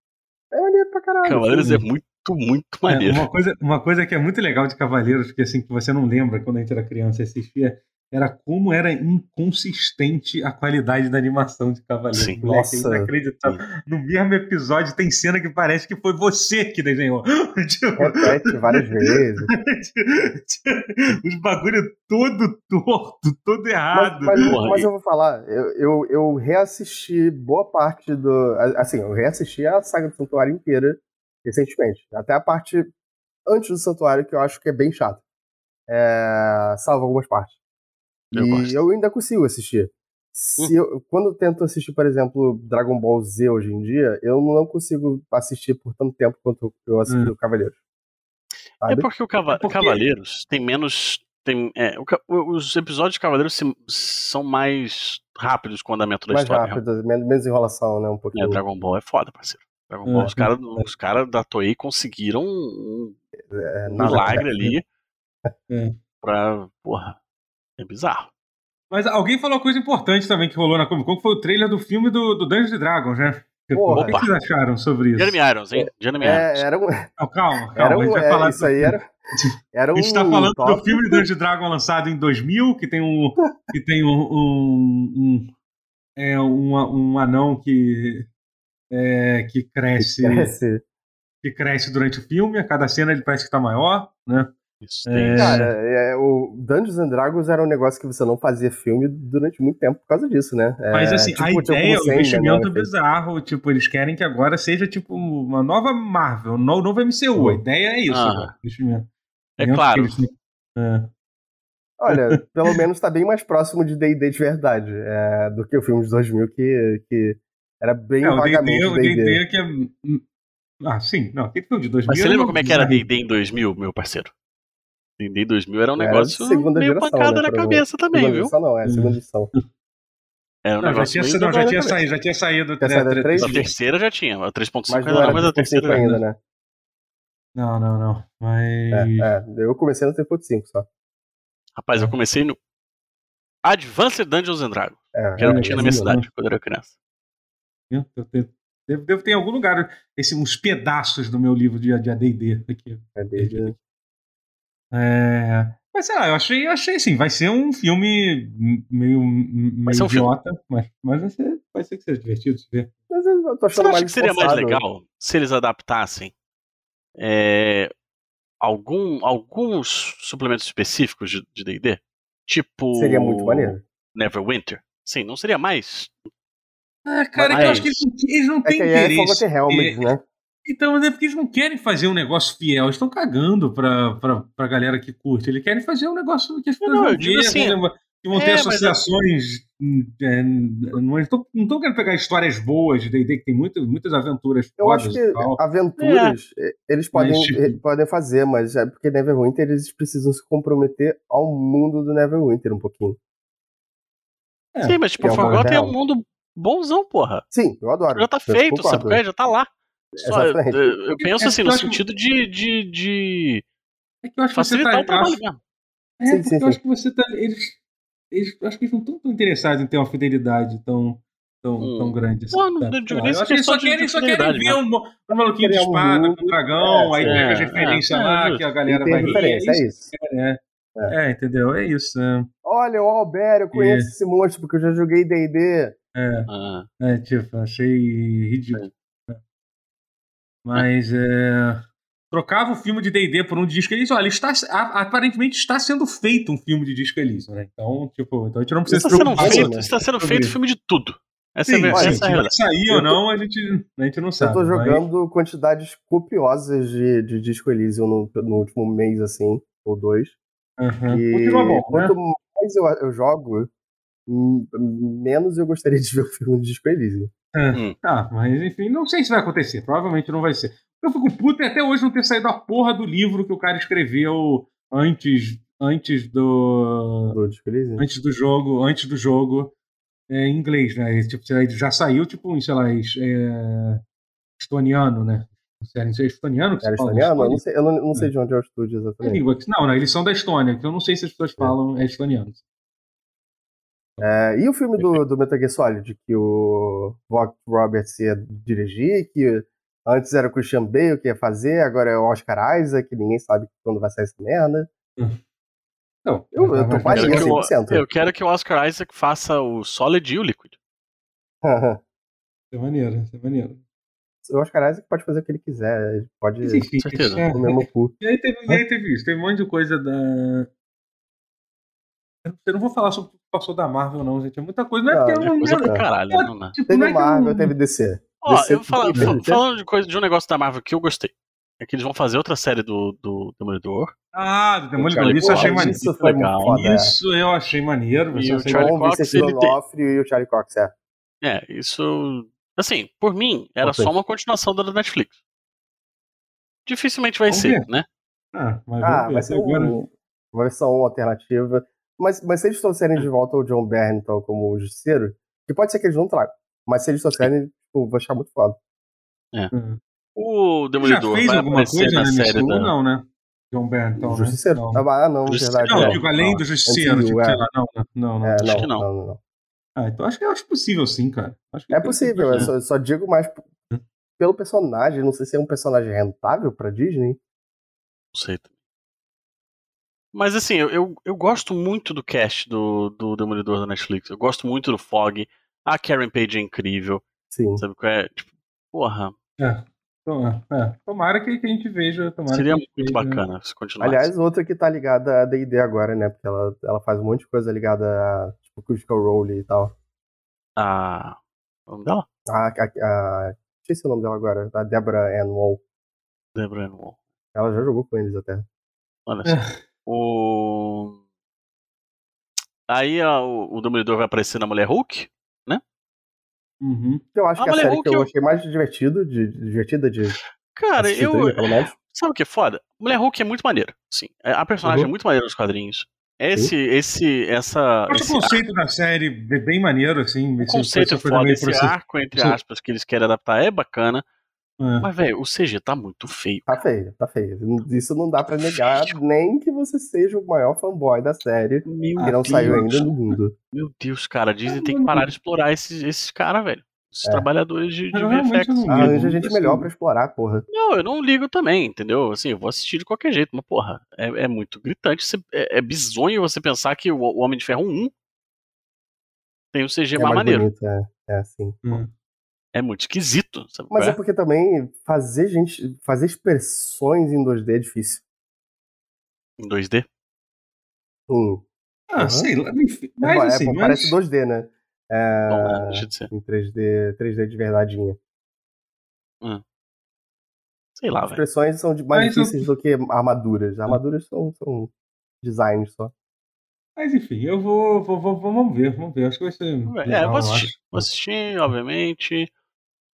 É maneiro pra caralho. Cavaleiros sim. é muito, muito É, maneiro. uma, coisa, uma coisa que é muito legal de Cavaleiros, que assim, que você não lembra quando a gente era criança e assistia, era como era inconsistente a qualidade da animação de Cavaleiros. Sim. Moleque, Nossa. é inacreditável. No mesmo episódio tem cena que parece que foi você que desenhou. Tipo, Repete várias vezes. Os bagulho todo torto, todo Mas, errado. mas- mas e- eu vou falar, eu, eu, eu reassisti boa parte do. Assim, eu reassisti a saga do Santuário inteira recentemente. Até a parte antes do Santuário, que eu acho que é bem chato. É, salvo algumas partes. Eu e gosto. eu ainda consigo assistir. Se eu- quando eu tento assistir, por exemplo, Dragon Ball Z hoje em dia, eu não consigo assistir por tanto tempo quanto eu assisti Hum. o Cavaleiros. É Sabe? porque o Cava- É porque- Cavaleiros tem menos. Tem, é, o os episódios de Cavaleiros se- são mais rápidos com o andamento da Mais história. rápido, menos, menos enrolação, né? Um É, pouquinho. Dragon Ball é foda, parceiro. Dragon É, Ball, os é. caras os cara da Toei conseguiram um É, um milagre certo. ali É. pra. Porra, é bizarro. Mas alguém falou uma coisa importante também que rolou na Comic Con, que foi o trailer do filme do, do Dungeons Dragons, né? Tipo, Porra. o que vocês acharam sobre isso? Jeremy Irons, hein? Jeremy Irons. É, era um, Não, calma, calma. era a um, gente vai é, falar isso aí era, era A um gente tá falando do filme Dungeons and Dragons lançado em 2000, que tem um que tem um, um, um- é um, um anão que é, que cresce Cresce. que cresce durante o filme, a cada cena ele parece que tá maior, né? Isso É. tem. Cara, é, o Dungeons and Dragons era um negócio que você não fazia filme durante muito tempo por causa disso, né? É, Mas assim, a tipo, tipo ideia, o Sandman, investimento né? bizarro, tipo, eles querem que agora seja tipo uma nova Marvel, um novo novo MCU. A ideia é isso, Ah. investimento. É claro. eles É. Olha, pelo menos tá bem mais próximo de D&D de verdade é, do que o filme de 2000 que, que era bem É, o vagamente D&D, o D&D. Que é... Ah, sim. Não, aquele filme de 2000... Mas você lembra como é que era. D&D em 2000, meu parceiro? D&D 2000 era um Era negócio segunda meio geração, pancada né, na cabeça também, segunda viu? edição não, é segunda edição. Era um Não, já negócio tinha, meio não, já tinha saído, já tinha saído. Tinha saído a três? A terceira já tinha, a 3.5 Mas ainda não era mas a 3.5 terceira ainda, né? Não, não, não. Mas... É, é, eu comecei no 3.5 só. Rapaz, eu comecei no Advanced Dungeons and Dragons, É, que era o é, que tinha na minha é, cidade quando eu era criança. Eu te- Devo, devo ter em algum lugar esse, uns pedaços do meu livro de AD&D aqui. é desde- É, Mas sei lá, eu achei, eu achei assim, vai ser um filme meio, meio um filme. idiota, mas, mas vai, ser, vai ser que seja divertido de ver. Mas eu tô Você acha mais que seria mais legal se eles adaptassem é, algum, alguns suplementos específicos de D&D? Tipo... Seria muito maneiro. Neverwinter? Sim, não seria mais? Ah, cara, é que eu Mas- acho que eles, não- eles não É têm que aí é interesse. Forgotten Realms, né? Então, é porque eles não querem fazer um negócio fiel, eles estão cagando pra, pra, pra galera que curte. Eles querem fazer um negócio que as pessoas não, vão ver, assim, que vão ter é, associações. É, não estão querendo pegar histórias boas de D&D, que tem muitas, muitas aventuras Eu acho que aventuras é. eles podem, mas, tipo... podem fazer, mas é porque Neverwinter eles precisam se comprometer ao mundo do Neverwinter um pouquinho. É, Sim, mas tipo, é Forgotten é um mundo bonzão, porra. Sim, eu adoro. Já tá feito, sabe? Já tá lá. Só, eu, eu, penso é assim, no sentido de, de, de é que eu acho facilitar que você tá, o trabalho mesmo. É, sim, porque sim, eu acho que você tá. Eles, eles, acho que eles não estão tão interessados em ter uma fidelidade tão, tão, hum. tão grande assim. Não, não, não, eu acho que eles só querem, só querem ver um, um maluquinho de espada com um dragão, é, aí pega as referências lá, que a galera vai rir. É isso. É. É, é. entendeu? É isso. Olha, o Albert, eu conheço esse monstro porque eu já joguei DD. É, ah. é, tipo, achei ridículo. Mas é, trocava o filme de D&D por um de Disco Elysium. Olha, está, aparentemente está sendo feito um filme de Disco Elysium, né? Então, tipo, então a gente não precisa está se preocupar. Sendo feito, né? Está sendo feito filme de tudo. Essa Sim, é, essa gente, é sair ou não, a gente, a gente não sabe. Eu tô jogando mas... quantidades copiosas de, de Disco Elysium no, no último mês, assim, ou dois. Uhum. E Continua bom, né? quanto né? mais eu, eu jogo, menos eu gostaria de ver o filme de Disco Elysium. É. Hum. Tá, mas enfim, não sei se vai acontecer. Provavelmente não vai ser. Eu fico puto até hoje não ter saído a porra do livro que o cara escreveu antes, antes do. do antes do jogo, antes do jogo é, em inglês, né? Tipo, já saiu, tipo, em, sei lá, é, estoniano, né? Sério, é estoniano? Que Era estoniano? Eu não sei, eu não, não sei é. de onde é o estúdio exatamente. É não, não, eles são da Estônia, que eu não sei se as pessoas falam é estoniano. É, e o filme do, do Metal Gear Solid, que o Vogt Roberts ia dirigir, que antes era o Christian Bale que ia fazer, agora é o Oscar Isaac, que ninguém sabe quando vai sair essa merda. Não, eu, eu tô quase 100%. Eu, eu quero que o Oscar Isaac faça o Solid e o Liquid. isso é maneiro, isso é maneiro. O Oscar Isaac pode fazer o que ele quiser, ele pode certeza. comer no cu. E aí teve, e aí teve isso, teve um monte de coisa da, eu não vou falar sobre o que passou da Marvel, não, gente. É muita coisa. Não é porque é coisa pra caralho, é, não, Tipo, teve não é Marvel, eu... teve DC. Ó, DC eu falo, falando de coisa de um negócio da Marvel que eu gostei. É que eles vão fazer outra série do, do Demolidor. Ah, do Demolidor. Isso eu achei maneiro. Isso foi legal. Foda, isso eu achei maneiro. E o Charlie Cox, ele tem... e o Charlie Cox, é. É, isso... Assim, por mim, era só uma continuação da Netflix. Dificilmente vai Vamos ser, ver. né? Ah, mas ah, vai ser um, uma versão alternativa. Mas, mas se eles trouxerem de volta o John Byrne, então, como o justiceiro, que pode ser que eles não tragam, mas se eles trouxerem, tipo, vou achar muito foda. É. Uhum. O Demolidor já fez vai alguma coisa na série da... Não, né? John Byrne, então, Justiceiro. Né? Não. Ah, não, verdade. Não, digo, além do Justiceiro, tipo, sei lá, não, não, não. É, acho que não. não, não, não. Ah, então acho que eu acho possível sim, cara. é possível, eu só, só, digo mais hum. pelo personagem, não sei se é um personagem rentável pra Disney. Não sei. Mas assim, eu, eu, eu, gosto muito do cast do, do Demolidor da Netflix. Eu gosto muito do Fog. A Karen Page é incrível. Sim. Sabe qual é? Tipo, porra. É. É. Tomara que, que a gente veja. Seria muito veja. bacana se continuar. Aliás, outra que tá ligada a DD agora, né? Porque ela, ela faz um monte de coisa ligada a tipo, Critical Role e tal. Ah. O nome dela? A, a, a, esqueci o nome dela agora. A Deborah Ann Wall. Deborah Ann Wall. Ela já jogou com eles até. Olha só. O... Aí a, o, o Demolidor vai aparecer na Mulher Hulk, né? Uhum. Eu acho a que Mulher a série Hulk que eu, eu achei mais divertido, de, divertida de. Cara, eu. Sabe o que é foda? Mulher Hulk é muito maneiro. Sim. É, a personagem uhum. é muito maneira nos quadrinhos. Esse, esse, essa. Acho o conceito arco, da série bem maneiro, assim. O conceito é foda, esse arco, entre aspas, que eles querem adaptar é bacana. É. Mas, velho, o CG tá muito feio. Tá feio, tá feio. Isso não dá para negar, nem que você seja o maior fanboy da série Meu que não Deus. saiu ainda no mundo. Meu Deus, cara, a Disney tem que parar de explorar esses, esses caras, velho. Esses é. trabalhadores de, de VFX. Ah, arranja gente melhor pra explorar, porra. Não, eu não ligo também, entendeu? Assim, eu vou assistir de qualquer jeito, mas, porra, é, é muito gritante. Você, é, é bizonho você pensar que o, o Homem de Ferro 1 tem o CG é mais, mais maneiro. Bonito, é, é assim. Hum é muito esquisito. Sabe Mas é? é? porque também fazer gente. fazer expressões em 2D é difícil. Em 2D? Hum. Ah, uhum. sei lá. Mas, é, assim, é, mas... Parece 2D, né? É, Não, deixa de ser. Em 3D, 3D de verdadeinha. Hum. Sei lá, Expressões são mais Mas difíceis eu... do que armaduras. Armaduras são, são designs só. Mas enfim, eu vou, vou, vou, Vamos ver, vamos ver. Acho que vai ser. É, legal, é, vou assistir. Vou assistir, obviamente.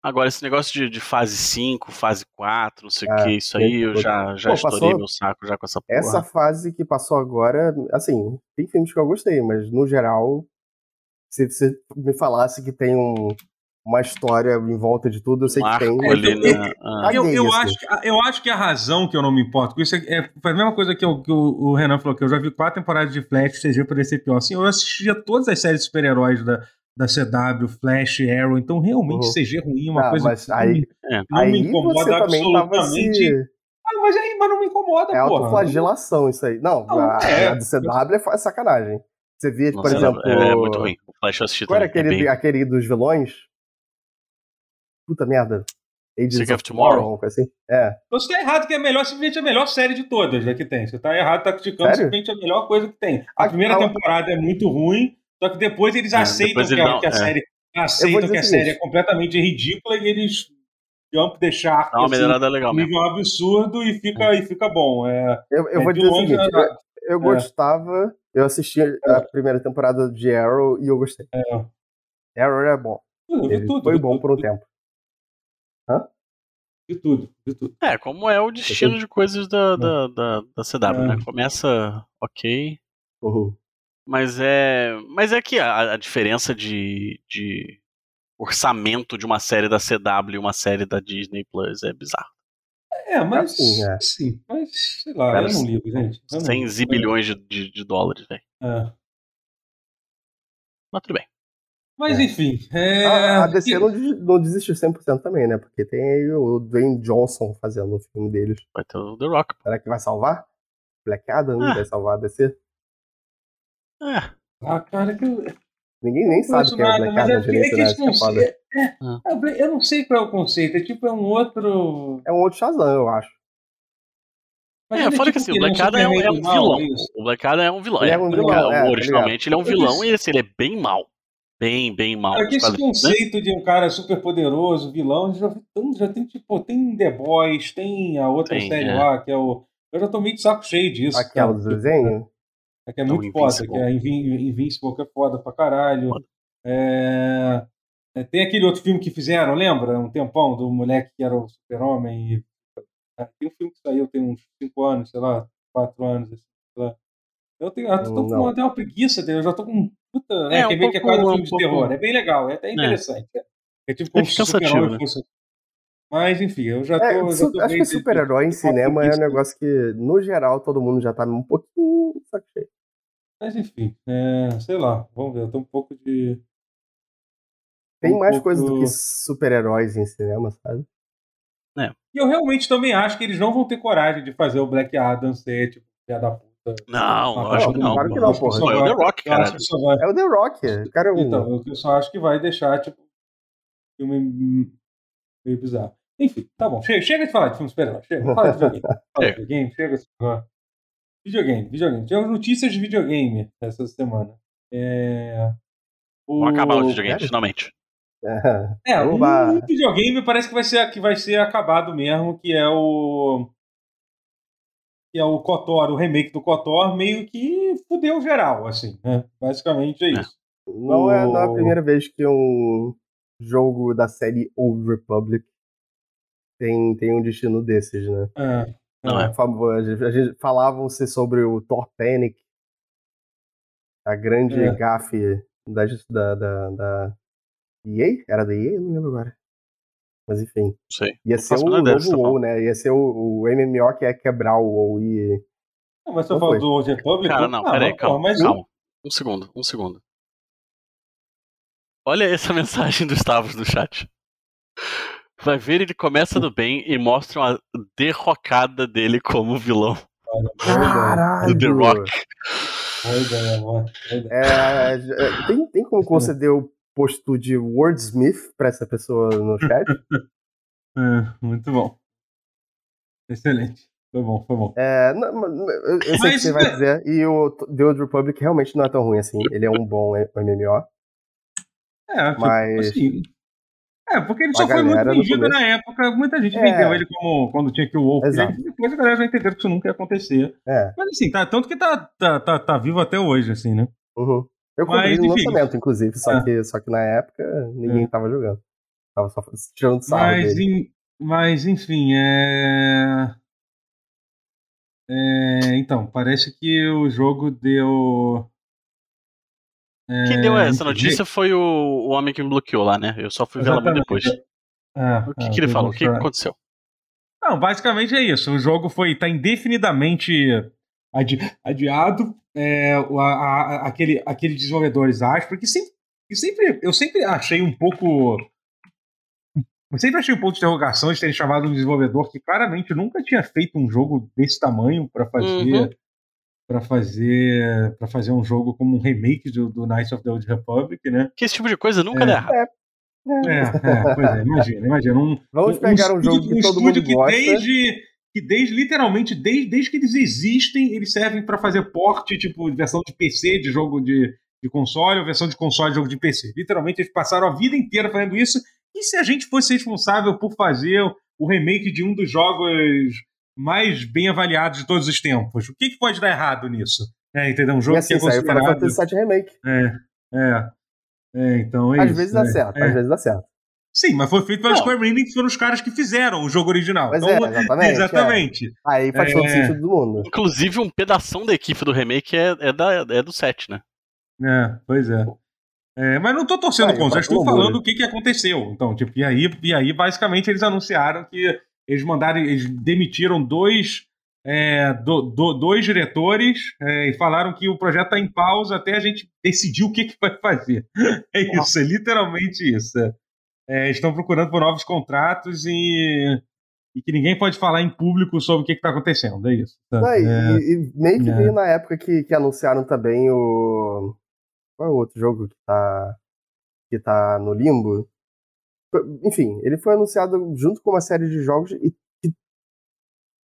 Agora, esse negócio de, de fase 5, fase 4, não sei o é, que, isso aí eu já, já Pô, estourei passou... meu saco já com essa porra. Essa fase que passou agora, assim, tem filmes que eu gostei, mas no geral, se você me falasse que tem um, uma história em volta de tudo, eu sei que tem. Ali, né? ah. eu, eu, acho, eu acho que a razão que eu não me importo com isso é, é a mesma coisa que, eu, que o, o, Renan falou, que eu já vi quatro temporadas de Flash, seja para ser pior. Assim, eu assistia todas as séries de super-heróis da, da CW, Flash, Arrow, então realmente uhum. CG ruim é uma ah, coisa que aí, não, não aí me incomoda absolutamente. Se... Ah, mas aí, mas não me incomoda, É autoflagelação isso aí. Não, não a, é, a do CW é sacanagem. Você via, Nossa, por exemplo. É, é, muito ruim. O Flash assisti Qual era aquele, é bem... aquele dos vilões? Puta merda. Ages of Tomorrow. Tomorrow assim. É. Você tá errado que é a melhor, simplesmente a melhor série de todas né, que tem. Você tá errado, tá criticando Sério? simplesmente a melhor coisa que tem. A, a primeira a... temporada é muito ruim, só que depois eles é, aceitam depois que, a, que, a, é. série aceitam que a série é completamente ridícula e eles jump the shark melhorada assim, legal nível mesmo. absurdo e fica, é. e fica bom. É, eu, eu é vou dizer o seguinte, eu, eu é. gostava, eu assisti a primeira temporada de Arrow e eu gostei. Arrow é bom. Tudo, foi bom tudo, por um tempo. Hã? De tudo, de tudo. É, como é o destino de coisas da, da, da, da CW, né? Começa ok. Uhum. Mas é. Mas é que a, a diferença de, de orçamento de uma série da CW e uma série da Disney Plus é bizarro. É, mas. Assim, é. Sim, mas sei lá, Cara, eu não ligo, gente. 100 bilhões de, de, de, dólares, velho. É. Mas tudo bem. Mas é. enfim. É... A, a DC não, não desistiu 100% também, né? Porque tem aí o Dwayne Johnson fazendo o filme deles. Vai ter o The Rock. Será que vai salvar? Black Adam ah. vai salvar a DC? É. Ah, cara, que eu. Ninguém nem sabe quem é o Black Adam é direito, né? É, é, é, eu não sei qual é o conceito, é tipo, é um outro. É um outro Shazam, eu acho. Mas é, fora tipo, que assim, o Black Adam é um, é um vilão. O Black Adam é um vilão. Ele é, um vilão é, originalmente ele é um vilão e esse, ele é bem mal. Bem, bem mal. É que esse né? conceito né? de um cara super poderoso, vilão, já, já tem, tipo, tem The Boys, tem a outra tem, série lá, que é o. Eu já tô meio de saco cheio disso. Aquela do desenho? É que é muito foda, que é Invincible, que é foda pra caralho. É... É, tem aquele outro filme que fizeram, lembra? Um tempão, do moleque que era o super-homem. É, tem um filme que saiu tem uns 5 anos, sei lá, 4 anos. Assim, eu tenho, eu tô com até uma preguiça dele, eu já tô com. Puta, é, é, um pouco, que é quase um filme de terror. É bem legal, é até é. interessante. É, é tipo como se super-homem né? fosse. Mas enfim, eu já tô. É, já tô acho que super-herói em cinema é um negócio que, no geral, todo mundo já tá um pouquinho saco cheio. Mas enfim, é, sei lá, vamos ver, eu tô um pouco de. Tem um mais pouco... coisas do que super-heróis em cinema, sabe? É. E eu realmente também acho que eles não vão ter coragem de fazer o Black Adam ser, tipo, da puta. Não, ah, acho que não. Claro que não, porra. é o The Rock, cara. É o The Rock. O cara é um... Então, eu só acho que vai deixar, tipo, filme meio bizarro. Enfim, tá bom. Chega, chega de falar de filme super-herói. Chega, fala de videogame. Fala de videogame, chega. Videogame, videogame. Tivemos notícias de videogame essa semana. É... O... Vamos acabar o videogame, finalmente. É, um videogame parece que vai ser que vai ser acabado mesmo, que é o que é o KOTOR, o remake do KOTOR, meio que fudeu geral, assim, né? Basicamente é, é. isso. Não, o... é, não é a primeira vez que um jogo da série Old Republic tem, tem um destino desses, né? É. Não é. A gente falavam-se sobre o Thor Panic, a grande é. gafe da, da, da, da EA? Era da EA? Eu não lembro agora. Mas enfim. Sei. Ia ser o novo WoW, né? Ia ser o, o MMO que é quebrar o WoW e. Não, mas você falou do Old Republic? Cara, não, peraí, calma. Mas... calma. Um segundo, um segundo. Olha essa mensagem do Stavros no chat. Vai ver, ele começa do bem e mostra uma derrocada dele como vilão. Caralho! Do The Rock. É, é, tem, tem como conceder o posto de wordsmith pra essa pessoa no chat? é, muito bom. Excelente. Foi bom, foi bom. É, não, eu, eu sei o que você vai é dizer. E o The Old Republic realmente não é tão ruim assim. Ele é um bom MMO. É, mas. Assim, É, porque ele só foi muito vendido na época. Muita gente é. vendeu ele como quando tinha que o Wolf. Depois a galera já entendeu que isso nunca ia acontecer. É. Mas assim, tá, tanto que tá, tá, tá, tá vivo até hoje, assim, né? Uhum. Eu comprei Mas, no enfim, lançamento, inclusive, só, é. que, só que na época ninguém é. tava jogando. Tava só tirando sarro mas, dele. mas, enfim, é... é... Então, parece que o jogo deu... Quem deu essa notícia foi o, o homem que me bloqueou lá, né? Eu só fui ver ela depois. É, o que, é, que ele falou? O que, que aconteceu? Não, basicamente é isso. O jogo foi tá indefinidamente adi adiado. É, a, a, aquele, aquele desenvolvedores áspero que sempre, que sempre eu sempre achei um pouco eu sempre achei um ponto de interrogação de terem chamado um desenvolvedor que claramente nunca tinha feito um jogo desse tamanho para fazer uhum para fazer para fazer um jogo como um remake do, do Knights of the Old Republic, né? Que esse tipo de coisa nunca é. dá errado. É. É, é, pois é, imagina, imagina. Um, Vamos pegar um, um jogo que todo mundo que gosta. Desde, que desde, literalmente, desde, desde que eles existem, eles servem para fazer porte, tipo, versão de PC de jogo de, de console, ou versão de console de jogo de PC. Literalmente, eles passaram a vida inteira fazendo isso. E se a gente fosse responsável por fazer o remake de um dos jogos mais bem avaliados de todos os tempos. O que, que pode dar errado nisso? É, entendeu? Um jogo e assim, que é considerado... Final Fantasy VII Remake. É, é. É, então é Às isso, vezes dá é, certo, é. às vezes dá certo. Sim, mas foi feito pela Square Enix, que foram os caras que fizeram o jogo original. Pois então, é, exatamente. exatamente. É. Aí faz todo sentido do mundo. Inclusive, um pedaço da equipe do remake é, é, da, é do 7, né? É, pois é. É, mas não tô torcendo contra, estou falando o que, que aconteceu. Então, tipo, e aí, e aí, basicamente, eles anunciaram que eles mandaram, eles demitiram dois é, do, do, dois diretores é, e falaram que o projeto está em pausa até a gente decidir o que, que vai fazer. É isso, é literalmente isso. É, estão procurando por novos contratos e, e, que ninguém pode falar em público sobre o que está acontecendo. É isso. Não, e, é. e, meio que é. veio na época que, que anunciaram também o. Qual é o outro jogo que está que tá no limbo? Enfim, ele foi anunciado junto com uma série de jogos e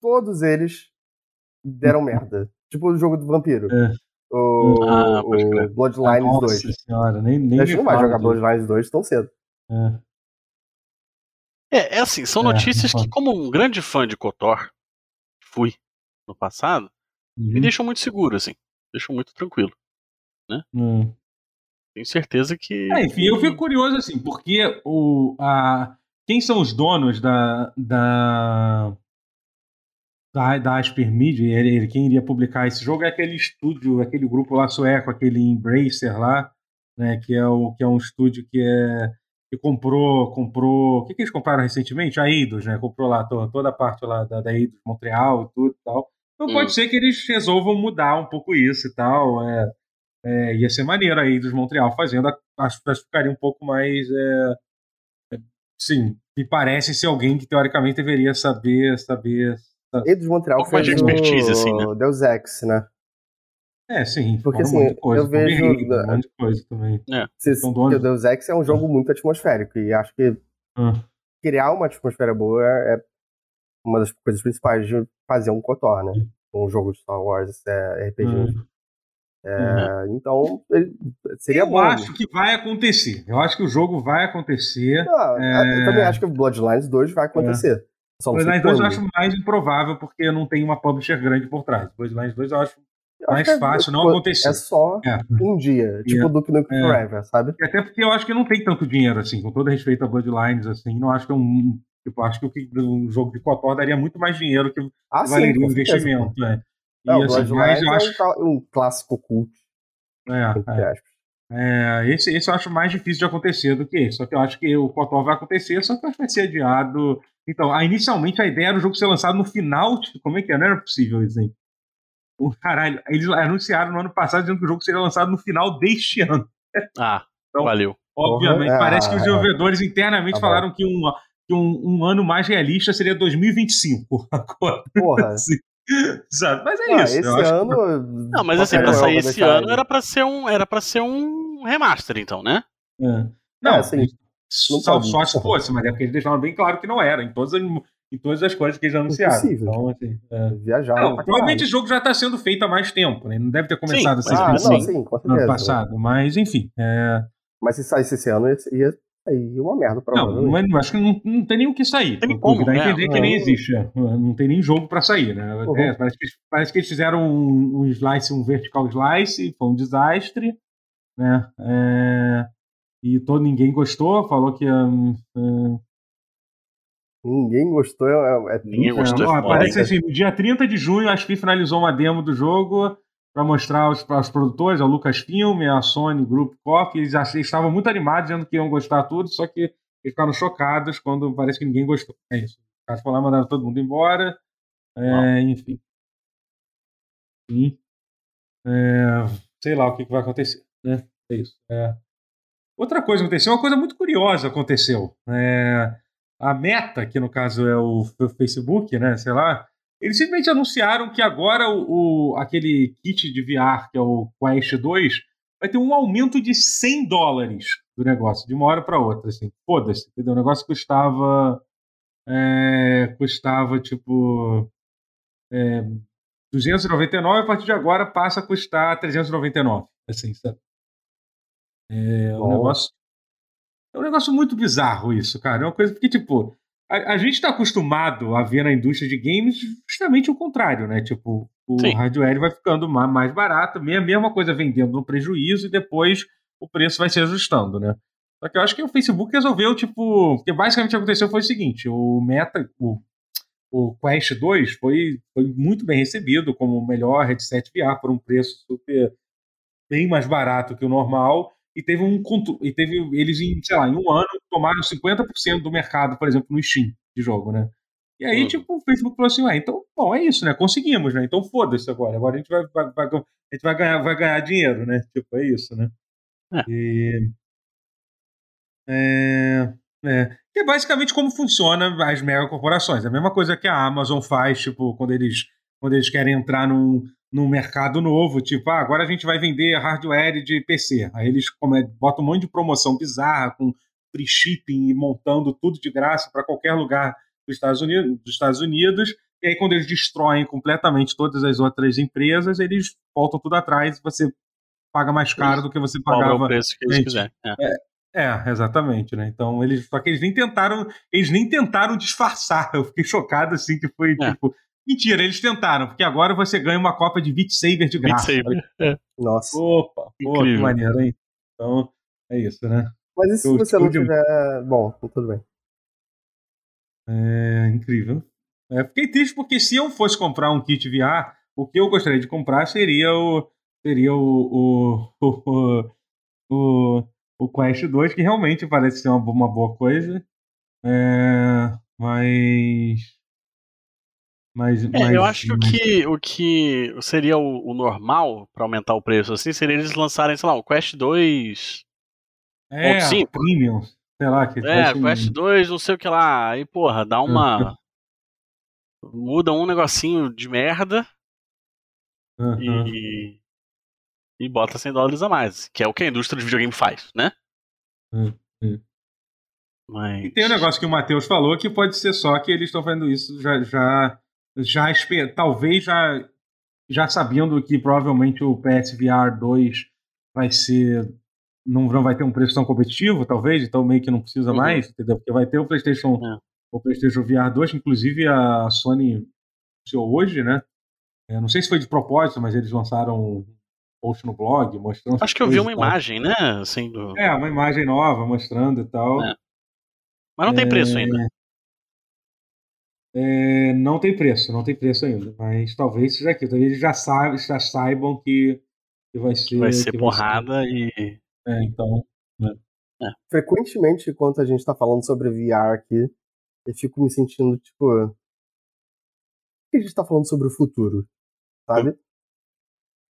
todos eles deram merda. Tipo o jogo do vampiro. É. O, ah, o Bloodlines ah, 2. Senhora, nem, nem a gente não vai jogar Bloodlines 2 tão cedo. É. É, é assim, são é, notícias que, como um grande fã de Kotor, fui no passado, uhum. me deixam muito seguro, assim. Deixam muito tranquilo. Né? Uhum. Tenho certeza que. É, enfim, eu fico curioso, assim, porque o, a, quem são os donos da, da, da, da Asper Media, ele, ele, quem iria publicar esse jogo é aquele estúdio, aquele grupo lá sueco, aquele Embracer lá, né, que é, o, que é um estúdio que é que comprou, comprou, o que, que eles compraram recentemente? A Eidos, né, comprou lá toda, toda a parte lá da, da Eidos Montreal e tudo e tal. Então hum. pode ser que eles resolvam mudar um pouco isso e tal, é, é, ia ser maneiro a Eidos Montreal fazendo, acho que ficaria um pouco mais, é, é, sim, me parece ser alguém que teoricamente deveria saber, saber Eidos Montreal um fez expertise, assim, né? Deus Ex, né? É, sim. Porque assim, um coisa, eu vejo. um monte de coisa também. É. Se, o Deus Ex é um jogo muito atmosférico e acho que ah. criar uma atmosfera boa é uma das coisas principais de fazer um KOTOR, né? Um jogo de Star Wars, é, RPG. Hum. É, uhum. Então, seria eu bom. Eu acho que vai acontecer. Eu acho que o jogo vai acontecer. Não, é... Eu também acho que o Bloodlines 2 vai acontecer. É. Bloodlines 2 eu acho mais improvável porque não tem uma publisher grande por trás. Bloodlines 2 eu acho eu mais acho é fácil é, não acontecer. É só é. um dia, tipo do Duke é. Forever, sabe? E até porque eu acho que não tem tanto dinheiro assim, com todo respeito a Bloodlines, assim, não acho que é um. Tipo, acho que um jogo de Kotor daria muito mais dinheiro que ah, valeria um investimento. É. Não, e, assim, mas eu acho... é um clássico cult. É, é. esse, esse eu acho mais difícil de acontecer do que esse. Só que eu acho que o Kotor vai acontecer, só que vai ser adiado então, inicialmente a ideia era o jogo ser lançado no final. Como é que é? Não era possível isso aí. O caralho, eles anunciaram no ano passado dizendo que o jogo seria lançado no final deste ano. Ah, então, valeu. Obviamente, parece que os desenvolvedores internamente tá falaram que, um, que um, um, ano mais realista seria 2025. Porra. Assim, sabe? Mas é ah, isso. Esse ano. Que... Não, mas assim, pra sair esse ano era pra, ser um, era pra ser um remaster, então, né? É. Não, é, assim, só, só se fosse, mas é porque eles deixaram bem claro que não era, em todas as, em todas as coisas que eles anunciaram. Impossível. Então, assim, é... Viajar. Não, provavelmente o jogo já está sendo feito há mais tempo, né? Não deve ter começado sim, a ser ah, não, sim, com certeza. ano passado, mas enfim. É... Mas se saísse esse ano, ia, Aí uma merda pra Não, mas acho que não, não tem nem o que sair. Tem como, dá a entender é, que nem existe. É. Não tem nem jogo pra sair, né? Uhum. É, parece, que, parece que eles fizeram um, um, slice, um vertical slice, foi um desastre, né? É, e todo, ninguém gostou, falou que. Um, um, Ninguém gostou. É, é Ninguém gostou. É, parece assim, no dia 30 de junho, a SPI finalizou uma demo do jogo para mostrar aos, aos produtores, a Lucasfilm, a Sony Group Coffee, eles, eles estavam muito animados, dizendo que iam gostar tudo, só que eles ficaram chocados quando parece que ninguém gostou. É isso. Os caras foram lá, mandaram todo mundo embora. É, enfim. É, sei lá o que, que vai acontecer. Né? É isso. É. Outra coisa aconteceu, uma coisa muito curiosa aconteceu. É, a Meta, que no caso é o Facebook, né? Sei lá, eles simplesmente anunciaram que agora o, o, aquele kit de VR, que é o Quest 2, vai ter um aumento de 100 dólares do negócio, de uma hora para outra. Assim. Foda-se, entendeu? O negócio custava. É, custava tipo. É, 299, a partir de agora passa a custar 399. Assim, sabe? É um negócio. É um negócio muito bizarro isso, cara. É uma coisa porque, tipo, a, a gente está acostumado a ver na indústria de games justamente o contrário, né? Tipo, o Sim. hardware vai ficando mais barato, a mesma coisa vendendo no prejuízo e depois o preço vai se ajustando, né? Só que eu acho que o Facebook resolveu, tipo. Porque basicamente o que aconteceu foi o seguinte: o Meta, o, o Quest 2 foi, foi muito bem recebido como o melhor headset VR por um preço super bem mais barato que o normal e teve um e teve eles em, sei lá, em um ano tomaram 50% do mercado, por exemplo, no Steam de jogo, né? E aí, uhum. tipo, o Facebook falou assim, ué, então, bom, é isso, né? Conseguimos, né? Então foda-se agora. Agora a gente vai, vai, vai, a gente vai ganhar, vai ganhar dinheiro, né? Tipo, é isso, né? É. E, é, é, que é basicamente como funciona as megacorporações. É a mesma coisa que a Amazon faz, tipo, quando eles, quando eles querem entrar num, num mercado novo, tipo, ah, agora a gente vai vender hardware de PC. Aí eles botam um monte de promoção bizarra com free shipping e montando tudo de graça para qualquer lugar dos Estados, Unidos, dos Estados Unidos. E aí, quando eles destroem completamente todas as outras empresas, eles voltam tudo atrás e você paga mais caro do que você pagava. o preço que eles quiserem. É. É, é, exatamente, né? Então eles. Só que eles nem tentaram. Eles nem tentaram disfarçar. Eu fiquei chocado, assim, que foi é. tipo. Mentira, eles tentaram, porque agora você ganha uma cópia de Beat Saber de graça. Beat Saber, é. Nossa. Opa, pô, que maneiro, hein? Então, é isso, né? Mas e se eu, você não tiver. Bom, tudo bem. É incrível. É, fiquei triste porque se eu fosse comprar um kit VR, o que eu gostaria de comprar seria o. Seria o. O, o, o, o Quest 2, que realmente parece ser uma, uma boa coisa. É, mas mas, é, mas, eu acho mas... que o que seria o, o normal para aumentar o preço assim seria eles lançarem, sei lá, o Quest 2 é, 5. Premium, sei lá, que É, Quest 2, não sei o que lá. Aí, porra, dá uma muda um negocinho de merda uhum. e e bota 100 dólares a mais, que é o que a indústria de videogame faz, né? Uhum. Mas... E tem um negócio que o Matheus falou que pode ser só que eles estão fazendo isso já, já já talvez já, já sabendo que provavelmente o PSVR 2 vai ser não, não vai ter um preço tão competitivo, talvez, então meio que não precisa uhum. mais, entendeu? Porque vai ter o PlayStation, é. o PlayStation VR 2, inclusive a Sony anunciou hoje, né? Eu não sei se foi de propósito, mas eles lançaram um post no blog mostrando. Acho que eu vi uma imagem, né? Assim, do... É, uma imagem nova mostrando e tal. É. Mas não tem preço é... ainda. É, não tem preço, não tem preço ainda. Mas talvez seja aquilo. Talvez eles já, saibam, já saibam que, que vai ser. Vai ser porrada vai ser. e. É, então. Né. É. Frequentemente, quando a gente está falando sobre VR aqui, eu fico me sentindo tipo. Por que a gente está falando sobre o futuro? Sabe?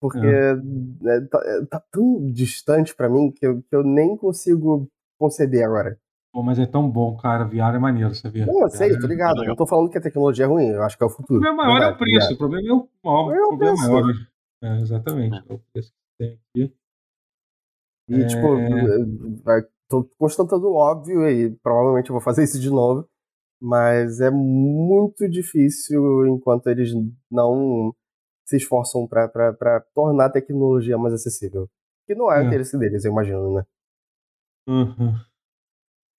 Porque é. é tá, é, tá, tão distante para mim que eu, que eu nem consigo conceber agora. Pô, mas é tão bom, cara. VR é maneiro, vê. Não, eu sei, tô ligado. É não tô falando que a tecnologia é ruim, eu acho que é o futuro. O problema maior é o preço, o problema é o, maior, é o, problema maior. É, exatamente, é o preço que tem aqui. E, é... tipo, tô constatando óbvio e provavelmente eu vou fazer isso de novo, mas é muito difícil enquanto eles não se esforçam para tornar a tecnologia mais acessível. Que não é, é. o interesse deles, eu imagino, né? Uhum.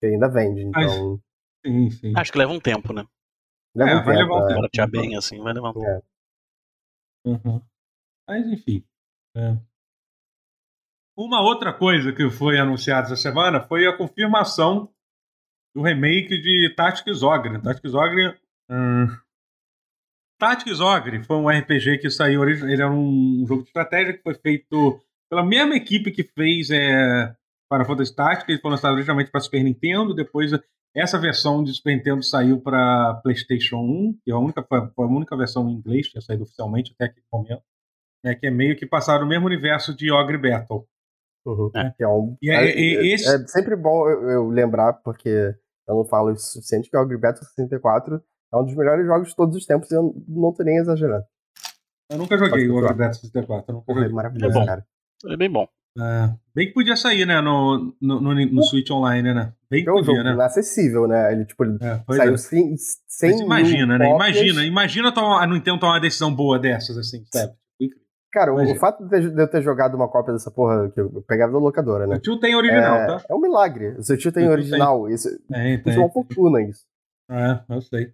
que ainda vende, então. Sim, sim. Acho que leva um tempo, né? Leva É, um vai tempo, levar um é. tempo. Bem assim, vai levar um tempo. É. Uhum. Mas enfim. é. Uma outra coisa que foi anunciada essa semana foi a confirmação do remake de Tactics Ogre. Tactics Ogre. hum, Tactics Ogre foi um RPG que saiu. Ele era um jogo de estratégia que foi feito pela mesma equipe que fez é, Final Fantasy Tactics. Ele foi lançado originalmente para Super Nintendo. Depois, essa versão de Super Nintendo saiu para PlayStation 1, que é a única, foi a única versão em inglês que tinha saído oficialmente até aquele momento. Né, que é meio que passar no mesmo universo de Ogre Battle. Uhum. É. Que é, um, E é- e- esse- é sempre bom eu, eu lembrar, porque eu não falo isso o suficiente, que o Angry Battle 64 é um dos melhores jogos de todos os tempos e eu não tô nem exagerando. Eu nunca joguei o Ogre continuar. Battle 64. eu nunca Porra, é maravilhoso, É bom. cara. É bem bom. É, bem que podia sair, né? No, no, no, no Switch Online, né? Bem que É um podia, jogo né? inacessível, né? Ele, tipo, ele É, saiu é. sem, sem Mas imagina, né? Imagina, imagina tomar, a Nintendo tomar uma decisão boa dessas, assim, sabe? Cara, o- Imagina. o fato de, eu ter jogado uma cópia dessa porra que eu pegava da locadora, né? O tio tem original, é, tá? é um milagre. O seu tio tem O tio original. Isso Tem, custa uma fortuna isso. É, eu sei.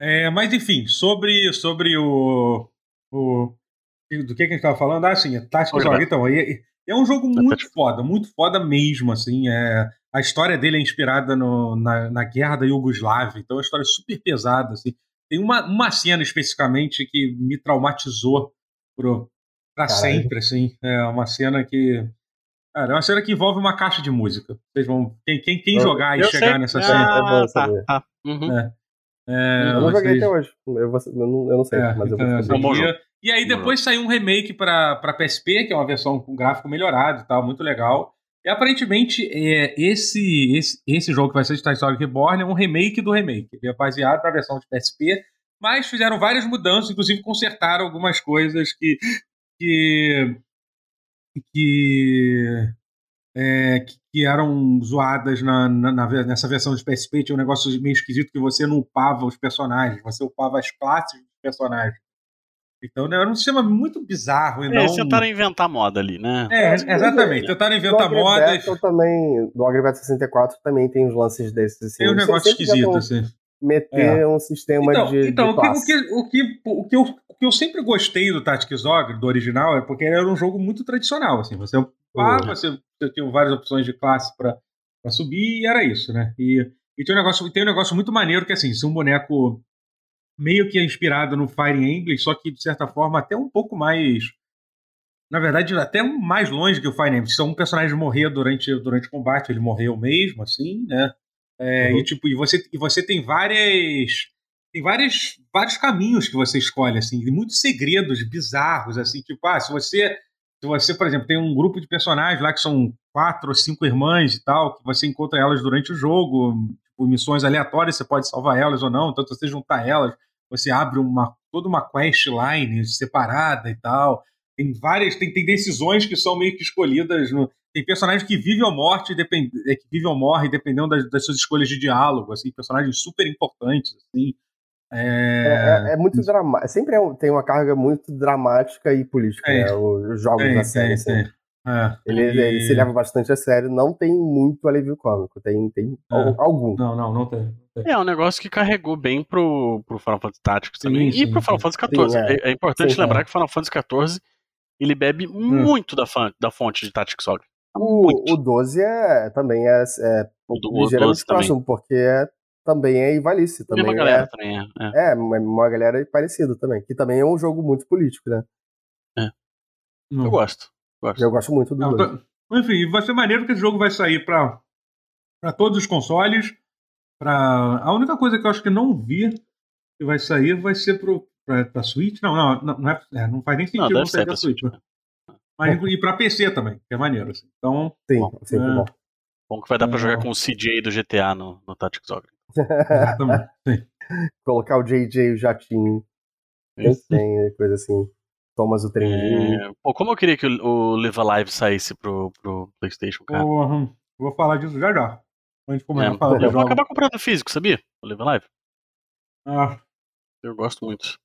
É, mas enfim, sobre, sobre o, o. Do que, que a gente tava falando? Ah, sim, é Tactics Ogre Ogre. Então, é, é um jogo Tá, muito foda, muito foda mesmo, assim. É, a história dele é inspirada no, na, na guerra da Iugoslávia, então é uma história super pesada, assim. Tem uma, uma cena especificamente que me traumatizou Caralho. sempre, assim. É uma cena que. Cara, é uma cena que envolve uma caixa de música. Vocês vão. Quem, quem, quem Eu- jogar e Eu chegar sei. nessa cena. é Ah, tá, tá. Uhum. É. É, eu não joguei vocês- até hoje. Eu, vou- eu não, eu não sei, é, mas eu então, vou descobrir. É um. E aí depois saiu um remake para PSP, que é uma versão com gráfico melhorado e tal, muito legal. E aparentemente é, esse, esse, esse jogo que vai ser de Toy Story Reborn é um remake do remake. Ele é baseado na versão de PSP, mas fizeram várias mudanças, inclusive consertaram algumas coisas que. que. que, é, que- que eram zoadas na, na- nessa versão de PSP. Tinha um negócio meio esquisito que você não upava os personagens, você upava as classes dos personagens. Então né, era um sistema muito bizarro. E É, não... eles tentaram inventar moda ali, né? É, exatamente. Tentaram inventar Angry moda e Battle também, no Angry Battle 64 também tem uns lances desses. Assim. tem um negócio esquisito, assim. Meter um sistema Então, de, então de o, que, o, que, o, que, o, que eu, o que eu sempre gostei do Tactics Ogre, do original, é porque ele era um jogo muito tradicional. Assim, você upava, Uhum. você, você tinha várias opções de classe para subir e era isso, né? E, e tem, um negócio, tem um negócio muito maneiro que, assim, se um boneco meio que é inspirado no Fire Emblem, só que, de certa forma, até um pouco mais... Na verdade, até mais longe que o Fire Emblem. Se um personagem morrer durante, durante o combate, ele morreu mesmo, assim, né? É, Uhum. E tipo, e você, e você tem várias. Tem várias, vários caminhos que você escolhe, assim, e muitos segredos bizarros, assim, tipo, ah, se você. Se você, por exemplo, tem um grupo de personagens lá que são quatro ou cinco irmãs e tal, que você encontra elas durante o jogo, tipo, missões aleatórias, você pode salvar elas ou não, então se você juntar elas, você abre uma, toda uma questline separada e tal. Tem várias, tem, tem decisões que são meio que escolhidas no, tem personagem que vive ou morte, depend... é, que vive ou morre dependendo das, das suas escolhas de diálogo, assim, personagens super importantes, assim. É, É, é- é muito dramático. Sempre é um- tem uma carga muito dramática e política, É. né? Os, os jogos da série. assim. É, Ele, e- ele se leva bastante a sério, não tem muito alívio cômico, tem, tem É. al- algum. Não, não, não tem. É um negócio que carregou bem pro, pro Final Fantasy Tactics Sim, também. sim, e pro Final. Fantasy XIV. Sim, é. é. é importante Sim, lembrar é. que Final Fantasy XIV ele bebe muito da, da fonte de Tactics Ogre. O, o 12 é, também é, é O, do- o ligeiramente 12 também. próximo, porque é, também é Ivalice. Também Mesma galera também é. é. é, é uma galera parecida também. Que também é um jogo muito político, né? Não. Eu gosto. gosto. Eu gosto muito do Não, 12. tá- Enfim, vai ser maneiro que esse jogo vai sair pra, pra todos os consoles. Pra... A única coisa que eu acho que não vi que vai sair vai ser pro, pra, pra Switch. Não, não, não, não, é, é, não faz nem Não, sentido não, deve sair pra Switch. Switch. né? Mas e pra PC também, que é maneiro. Assim. Então, Sim, Bom, sempre é. bom. Bom que vai dar pra É. jogar com o CJ do GTA no, no Tactics Ogre. exatamente. Sim. Colocar o JJ, o jatinho, tem coisa assim. Thomas o trenzinho. É, pô, como eu queria que o, o Live Alive saísse pro, pro PlayStation, cara. Porra, vou falar disso já já. Antes de começar É, a falar eu vou jogo. acabar comprando físico, sabia? O Live Alive. Ah, Eu gosto muito.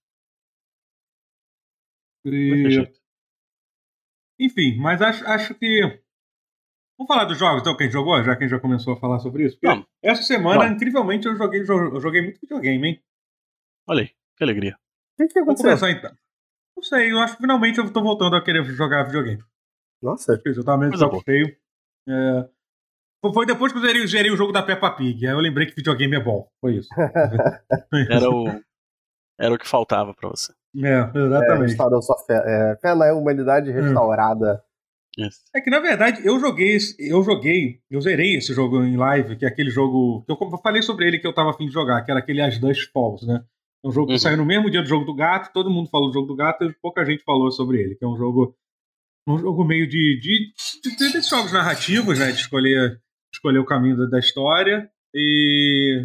e-. Enfim, mas acho, acho que Vamos falar dos jogos, então, quem jogou, já que a gente já começou a falar sobre isso? Não. Essa semana, não. incrivelmente, eu joguei, eu joguei muito videogame, hein? Olha aí, que alegria. O que, que aconteceu? Vamos começar então. Não sei, eu acho que finalmente eu tô voltando a querer jogar videogame. Nossa. Eu tava meio saco cheio. É... Foi depois que eu zerei, zerei, o jogo da Peppa Pig. Aí eu lembrei que videogame é bom. Foi isso. Era o, era o que faltava pra você. É, exatamente. É, restaurou sua fé. É, fé na humanidade restaurada. Yes. É que na verdade eu joguei, eu joguei, eu zerei esse jogo em live, que é aquele jogo que eu, falei sobre ele que eu tava afim de jogar, que era aquele As Dust Falls, né? É um jogo uhum. que saiu no mesmo dia do jogo do gato, todo mundo falou do jogo do gato e pouca gente falou sobre ele, que é um jogo um jogo meio de, de, de, de, de jogos narrativos, né? De escolher, escolher o caminho da, da história e.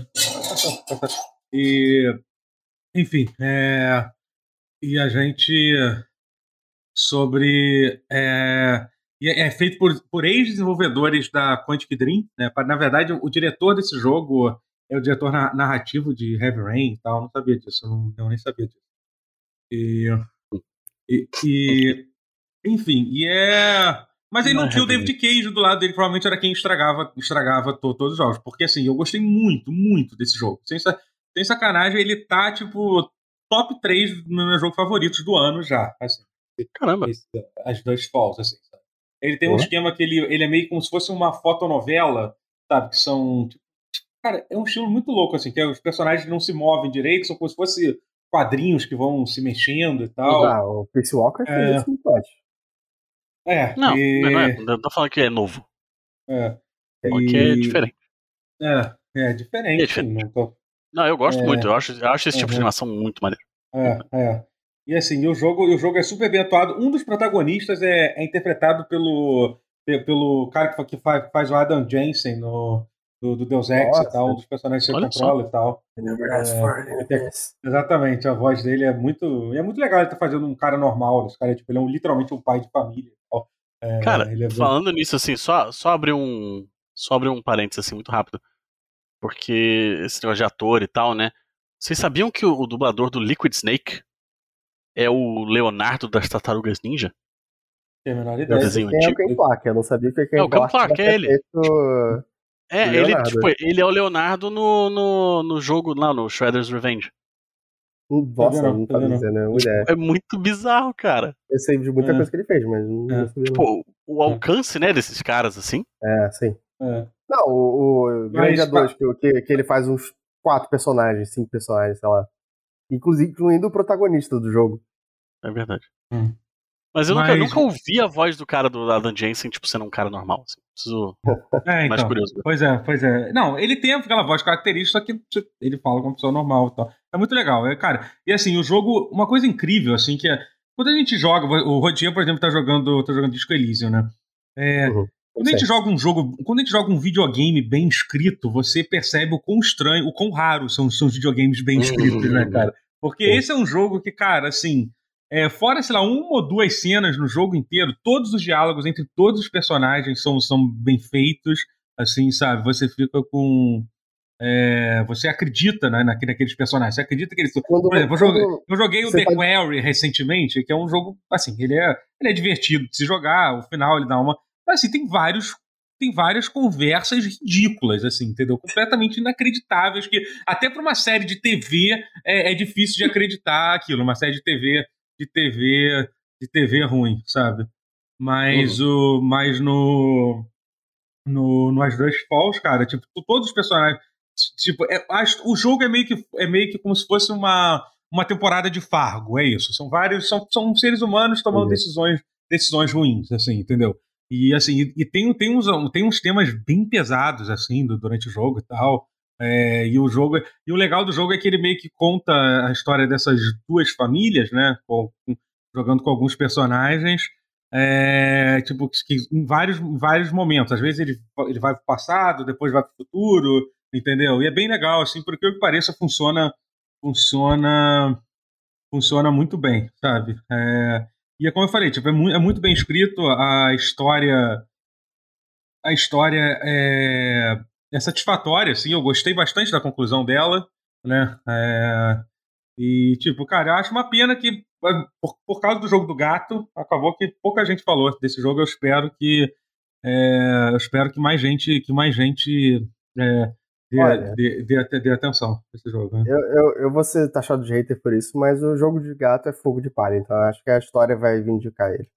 E. Enfim, é, e a gente. Sobre. É, é, é feito por, por ex-desenvolvedores da Quantic Dream. Né? Na verdade, o diretor desse jogo é o diretor narrativo de Heavy Rain e tal. Eu não sabia disso, eu, não, eu nem sabia disso. E, e, e, enfim, e é. Mas ele não, não tinha o David Cage do lado dele, provavelmente era quem estragava, estragava to, todos os jogos. Porque assim, eu gostei muito, muito desse jogo. Sem, sem sacanagem, ele tá, tipo, top 3 no meu jogo favoritos do ano já. Assim. Caramba! as duas falls, assim. Sabe? Ele tem um esquema que ele, ele é meio como se fosse uma fotonovela, sabe? Que são. Tipo, cara, é um estilo muito louco, assim, que os personagens não se movem direito, são como se fosse quadrinhos que vão se mexendo e tal. Ah, o Peace Walker é isso. É. Não, e... não, é, não tô falando que é novo. É. E... Que é diferente. É, é diferente. É diferente. Não, tô... não, eu gosto é... muito, eu acho, eu acho esse tipo uhum. de animação muito maneiro. É, é. E assim, o jogo, o jogo é super bem atuado. Um dos protagonistas é, é interpretado pelo, pelo cara que, faz, faz o Adam Jensen no, do, do Deus Ex Nossa. e tal, um dos personagens que você controla e tal. É, exatamente, a voz dele é muito. É muito legal ele tá fazendo um cara normal. Esse cara é, tipo, ele é um, literalmente um pai de família. É, cara, é falando nisso, assim, só, só abrir um. Só abrir um parênteses assim muito rápido. Porque esse negócio de ator e tal, né? Vocês sabiam que o, o dublador do Liquid Snake é o Leonardo das Tartarugas Ninja? Tem a menor ideia. Desenho quem é o Ken Clark, eu não sabia que é Ken Clark. Não, o Ken Clark é ele. Feito... É, ele, tipo, ele é o Leonardo no, no, no jogo lá, no Shredder's Revenge. Nossa, não, não tá dizendo, é mulher. É muito bizarro, cara. Eu sei de muita é. coisa que ele fez, mas não, é. não Tipo, o alcance, né, desses caras, assim. É, sim. É. Não, o, o Grande 2, que, que ele faz uns quatro personagens, cinco personagens, sei lá. Inclusive, incluindo o protagonista do jogo. É verdade. Hum. Mas eu Mas... Nunca, nunca ouvi a voz do cara do Adam Jensen, tipo, sendo um cara normal. Assim. Preciso. É, então, mais curioso. Pois é, pois é. Não, ele tem aquela voz característica, só que ele fala como uma pessoa normal e tal. É muito legal, é, cara. E assim, o jogo, uma coisa incrível, assim, que é. Quando a gente joga, o Rodier, por exemplo, tá jogando, tá jogando Disco Elysium, né? É, uhum. Quando a gente joga um jogo, quando a gente joga um videogame bem escrito, você percebe o quão estranho, o quão raro são, são os videogames bem escritos, uhum. né, cara? Porque uhum. esse é um jogo que, cara, assim, é, fora, sei lá, uma ou duas cenas no jogo inteiro, todos os diálogos entre todos os personagens são, são bem feitos, assim, sabe? Você fica com. É, você acredita né, naqueles personagens. Você acredita que eles. Quando, Por exemplo, eu joguei, eu joguei o The tá... Quarry recentemente, que é um jogo. Assim, ele é, ele é divertido de se jogar, o final ele dá uma. Mas assim, tem vários. Tem várias conversas ridículas, assim, entendeu? Completamente inacreditáveis, que até para uma série de TV é, é difícil de acreditar aquilo. Uma série de TV de TV de TV ruim, sabe? Mas uhum. o mas no no, no As Duas Falls, cara, tipo, todos os personagens, tipo, é, o jogo é meio que é meio que como se fosse uma uma temporada de Fargo, é isso. São vários são, são seres humanos tomando uhum. decisões decisões ruins, assim, entendeu? E assim, e, tem, tem, uns, tem uns temas bem pesados, assim, durante o jogo e tal. É, e o jogo e o legal do jogo é que ele meio que conta a história dessas duas famílias, né? Com, jogando com alguns personagens, é, tipo que, em vários, vários momentos. Às vezes ele, ele vai para o passado, depois vai para o futuro, entendeu? E é bem legal, assim, porque o que pareça funciona, funciona, funciona muito bem, sabe? É, e é como eu falei, tipo, é, muito, é muito bem escrito a história, a história é é satisfatória, assim, eu gostei bastante da conclusão dela, né? É... E, tipo, cara, eu acho uma pena que, por, por causa do jogo do gato, acabou que pouca gente falou desse jogo. Eu espero que É, eu espero que mais gente, que mais gente é, dê, Olha, dê, dê, dê, atenção a esse jogo. Né? Eu, eu, eu vou ser taxado de hater por isso, mas o jogo de gato é fogo de palha, então acho que a história vai vindicar ele.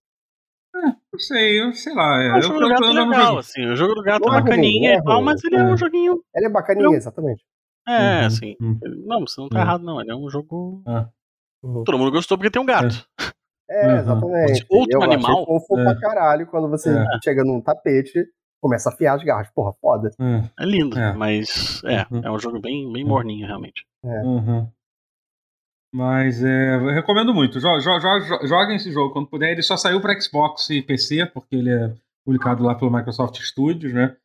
É, não sei, eu sei lá. É, o jogo do gato é legal, assim. O jogo do gato não é bacaninha e tal, mas ele é. um joguinho. Ele é bacaninha, exatamente. É, uhum, assim. Uhum. Não, você não tá uhum. errado, não. Ele é um jogo. Uhum. Todo mundo gostou porque tem um gato. É, exatamente. Outro eu animal. Achei fofo é. pra caralho quando você é. chega num tapete começa a afiar as garras. Porra, foda. É, lindo, é. mas é, uhum. é um jogo bem, bem morninho, realmente. É. Uhum. Mas é, eu recomendo muito. Joguem esse jogo quando puder. Ele só saiu para Xbox e PC, porque ele é publicado lá pelo Microsoft Studios, né?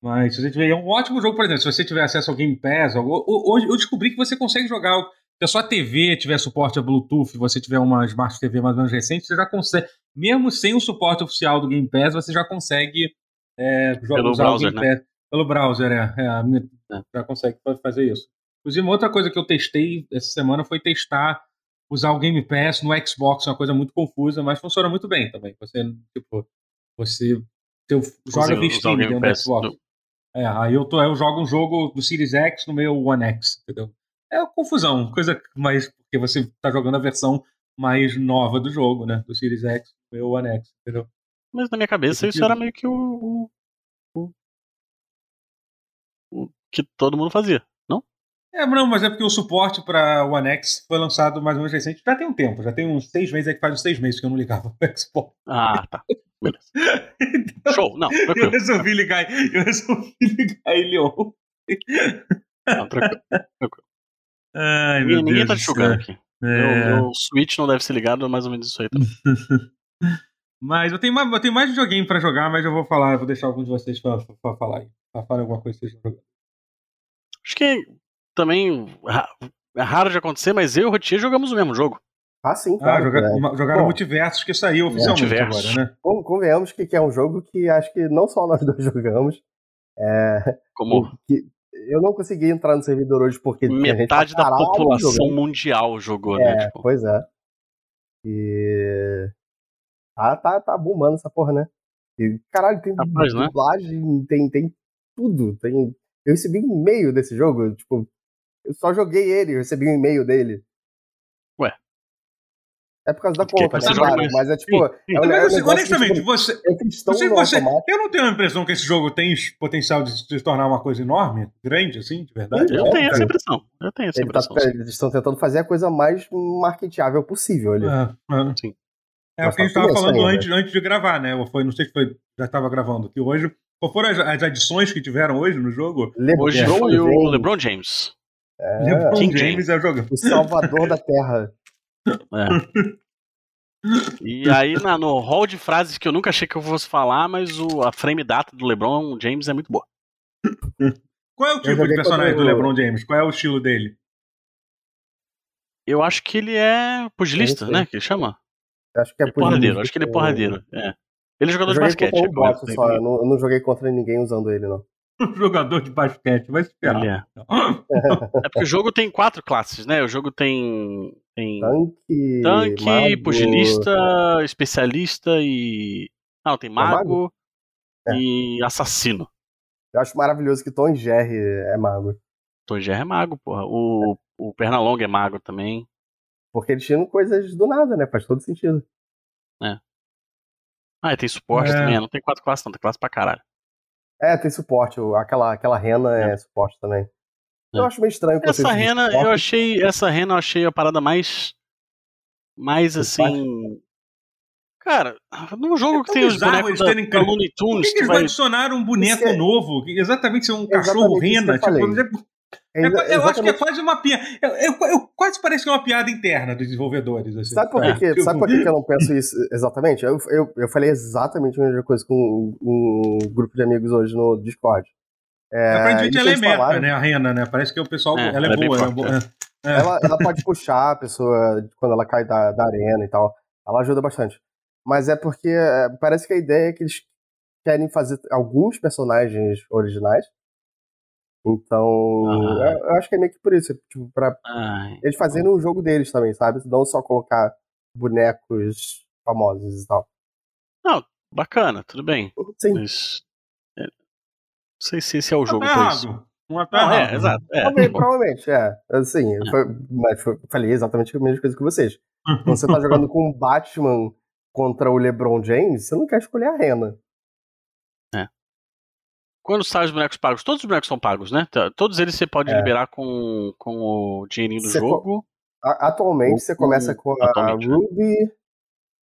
Mas se você tiver. É um ótimo jogo, por exemplo, se você tiver acesso ao Game Pass. Hoje eu descobri que você consegue jogar. Se a sua TV tiver suporte a Bluetooth, você tiver uma Smart TV mais ou menos recente, você já consegue. Mesmo sem o suporte oficial do Game Pass, você já consegue é, pelo browser, né? Pelo browser, é. é, é. Já consegue fazer isso. Inclusive, uma outra coisa que eu testei essa semana foi testar usar o Game Pass no Xbox, uma coisa muito confusa, mas funciona muito bem também. Você, tipo, você, você joga via Steam dentro do Xbox. Do... É, aí eu, tô, eu jogo um jogo do Series X no meu One X, entendeu? É uma confusão, coisa mais. Porque você tá jogando a versão mais nova do jogo, né? Do Series X no meu One X, entendeu? Mas na minha cabeça isso era meio que o, o, o, o que todo mundo fazia. É, não, mas é porque o suporte para o One X foi lançado mais ou menos recente. Já tem um tempo, já tem uns seis meses, é que faz uns seis meses que eu não ligava o Xbox. Ah, tá. Beleza. então, Show, não, tranquilo. Eu resolvi ligar, eu resolvi ligar ele ontem. Não, tranquilo, tranquilo. Ai, meu Ninguém Deus tá te julgando aqui. É. O, Switch não deve ser ligado, é mais ou menos isso aí também. mas eu tenho, mais, eu tenho mais videogame pra jogar, mas eu vou falar, eu vou deixar algum de vocês pra, pra falar aí. Pra falar alguma coisa que vocês jogando. Acho que também é raro de acontecer, mas eu e o Rotier jogamos o mesmo jogo. Ah, sim, ah, claro. Ah, jogar, é. Jogaram Multiversos, que saiu oficialmente é. agora, né? Convenhamos que, que é um jogo que acho que não só nós dois jogamos. É, Como? Que, eu não consegui entrar no servidor hoje porque metade da população mundial jogou, né, é, né? Tipo. Pois é. E. Ah, tá, tá bombando essa porra, né? E, caralho, tem Rapaz, né? dublagem, né? tem, tem tudo. Tem... Eu recebi um e-mail desse jogo, tipo, eu só joguei ele, recebi um e-mail dele. Ué. É por causa da conta, né? Claro, mas é tipo. É um, mas, assim, honestamente, tipo, você. Você, você, eu não tenho a impressão que esse jogo tem potencial de se tornar uma coisa enorme, grande, assim, de verdade. Eu tenho essa impressão. Eu tenho essa Ele tá impressão. Tá, eles estão tentando fazer a coisa mais marketeável possível ali. É, é. Sim. É o que a gente estava falando antes, antes de gravar, né? Foi, não sei se foi, já estava gravando, que hoje. Qual foram as, as adições que tiveram hoje no jogo? Lebron hoje foi o LeBron James. É, LeBron King James é o jogo. O salvador da terra. É. E aí, na, no hall de frases que eu nunca achei que eu fosse falar, mas o, a frame data do LeBron James é muito boa. Qual é o tipo de personagem do LeBron James? Qual é o estilo dele? Eu acho que ele é pugilista, né? Que ele chama? Acho que é, é porradeiro. Acho que ele é porradeiro. É. Ele é jogador de basquete. Eu, bot, só. Eu, não, eu não joguei contra ninguém usando ele, não. jogador de basquete, vai esperar. É. é. porque o jogo tem quatro classes, né? O jogo tem. tem tanque, tanque mago. pugilista, especialista e. Não, tem mago, é mago? e é. assassino. Eu acho maravilhoso que Tom Jerry é mago. Tom Jerry é mago, porra. O, o Pernalonga é mago também. Porque eles tinham coisas do nada, né? Faz todo sentido. É. Ah, e tem suporte é. também. Não tem quatro classes, não. Tem classe pra caralho. É, tem suporte. Aquela, aquela rena é, é suporte também. É. Eu acho meio estranho. Essa rena, eu achei. Essa rena eu achei a parada mais. Mais assim. Cara, num jogo é que tem os bonecos da, da Looney Tunes. Por que, que eles vai... adicionar um boneco é... novo? Exatamente, um cachorro rena. Tipo, é, é, eu acho que é quase uma piada. Eu, eu, eu, quase parece que é uma piada interna dos desenvolvedores. Assim. Sabe por, que, é. sabe por que eu não penso isso exatamente? Eu, eu, eu falei exatamente a mesma coisa com um, um grupo de amigos hoje no Discord. É, Aparentemente ela é meta, falaram... né? A Rena, né? Parece que o pessoal. É, ela, é, boa, ela é boa. É. Ela, ela pode puxar a pessoa quando ela cai da, da arena e tal. Ela ajuda bastante. Mas é porque parece que a ideia é que eles querem fazer alguns personagens originais então, ah. eu, eu, acho que é meio que por isso, tipo, pra Ai, eles fazerem o um jogo deles também, sabe? Não só colocar bonecos famosos e tal. Não, bacana, tudo bem. Sim. Mas. É, não sei se esse é o jogo pra isso. Não, é, exato. É, provavelmente, é. Assim, eu foi- mas foi- falei exatamente a mesma coisa que vocês. Quando você tá jogando com o Batman contra o LeBron James, você não quer escolher a Rena. Quando saem os bonecos pagos, todos os bonecos são pagos, né? Todos eles você pode É. liberar com, com o dinheirinho do Você jogo. Atualmente, você começa com a Atualmente, né? Ruby,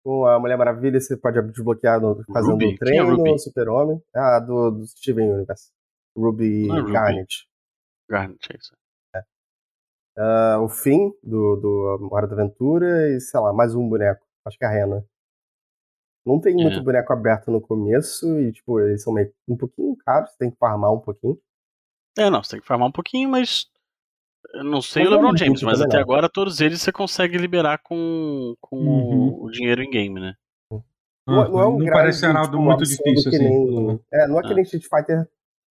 com a Mulher Maravilha, você pode desbloquear no, fazendo Ruby? o Quem é treino, o Super-Homem. Ah, do, do Steven Universe. Ruby é. Garnet. Garnet, é isso. Ah, o Finn, do, do Hora da Aventura, e sei lá, mais um boneco. Acho que é a Rena. Não tem É. muito boneco aberto no começo e, tipo, eles são meio um pouquinho caros, tem que farmar um pouquinho. É, não, você tem que farmar um pouquinho, mas. Eu não sei Mas o é LeBron James, mas até não. agora todos eles você consegue liberar com, com Uhum. o, dinheiro em game, né? Não, não é um não parece ser nada tipo, muito difícil, que assim. nem- É, não é que Ah. nem Street Fighter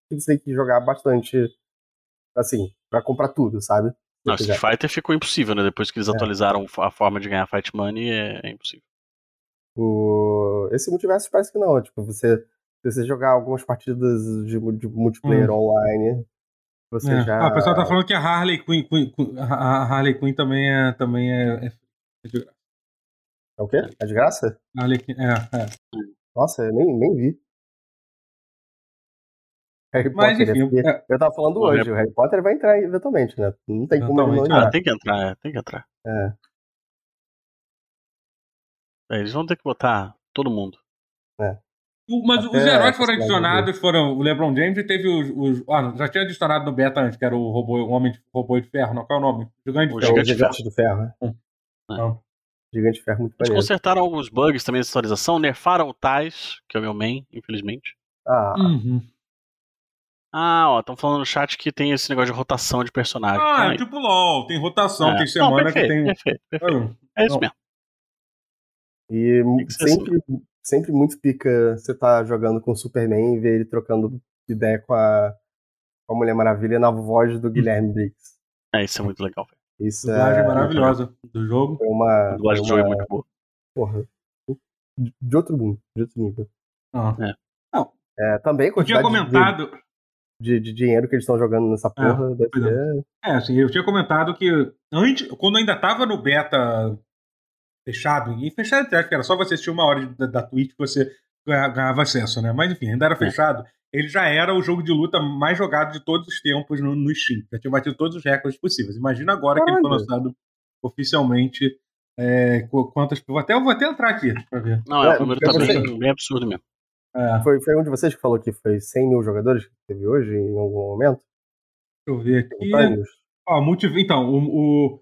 que você tem que jogar bastante, assim, pra comprar tudo, sabe? Não. Street Fighter ficou impossível, né? Depois que eles É. atualizaram a forma de ganhar Fight Money, é, é impossível. O... Esse multiverso parece que não. Tipo, você, se você jogar algumas partidas de, de multiplayer Hum. online, você É. já. Ah, o pessoal tá falando que a Harley Quinn, Quinn- Quinn- a Harley Quinn também é. Também é, é de graça. É o quê? É de graça? Harley Quinn, é, é. Nossa, eu nem, nem vi. Harry Mas Potter. enfim, eu- é, Eu tava falando O hoje, Harry- o Harry Potter vai entrar eventualmente, né? Não tem como ele não. Ah, entrar. tem que entrar, é, tem que entrar. É. É, eles vão ter que botar todo mundo. O- Mas Até os heróis foram adicionados, foram o LeBron James e teve os. os ah, já tinha adicionado no beta antes, que era o robô, o homem de, robô de ferro, não, qual é o nome? Gigante O de É ferro. o Gigante de Gigante do Ferro. né? Não. Gigante de Ferro muito Eles consertaram alguns bugs também nessa atualização, nerfaram o Tais, que é o meu main, infelizmente. Ah, Uhum. Ah, ó, estão falando no chat que tem esse negócio de rotação de personagem. Ah, é tipo LOL, tem rotação, É. tem Não, semana perfeito, que tem. Perfeito, perfeito. Ah, É isso Não. mesmo. E sempre, sempre muito pica você tá jogando com o Superman e ver ele trocando ideia com a, com a Mulher Maravilha na voz do Guilherme Briggs. É, isso é muito legal. velho. Isso Dublagem é maravilhosa do jogo. foi uma, A dublagem do jogo é muito boa. porra, de outro mundo, de outro nível. Ah. É, também a Eu tinha quantidade de- comentado. de, de dinheiro que eles estão jogando nessa porra deve pois é. ser. É, assim, eu tinha comentado que antes, quando ainda tava no beta fechado, e fechado entre aspas, que era só você assistir uma hora de- da, da Twitch que você ganha- ganhava acesso, né? Mas enfim, ainda era fechado. Ele já era o jogo de luta mais jogado de todos os tempos no, no Steam. Já tinha batido todos os recordes possíveis. Imagina agora que ele foi Caralho. lançado oficialmente. É, qu- quantas. Vou até, eu vou até entrar aqui pra ver. Não, é, É, o número tá bem, bem absurdo mesmo. É, Foi, foi um de vocês que falou que foi 100 mil jogadores que teve hoje em algum momento? deixa eu ver aqui. Ó, multi... Então, o, o,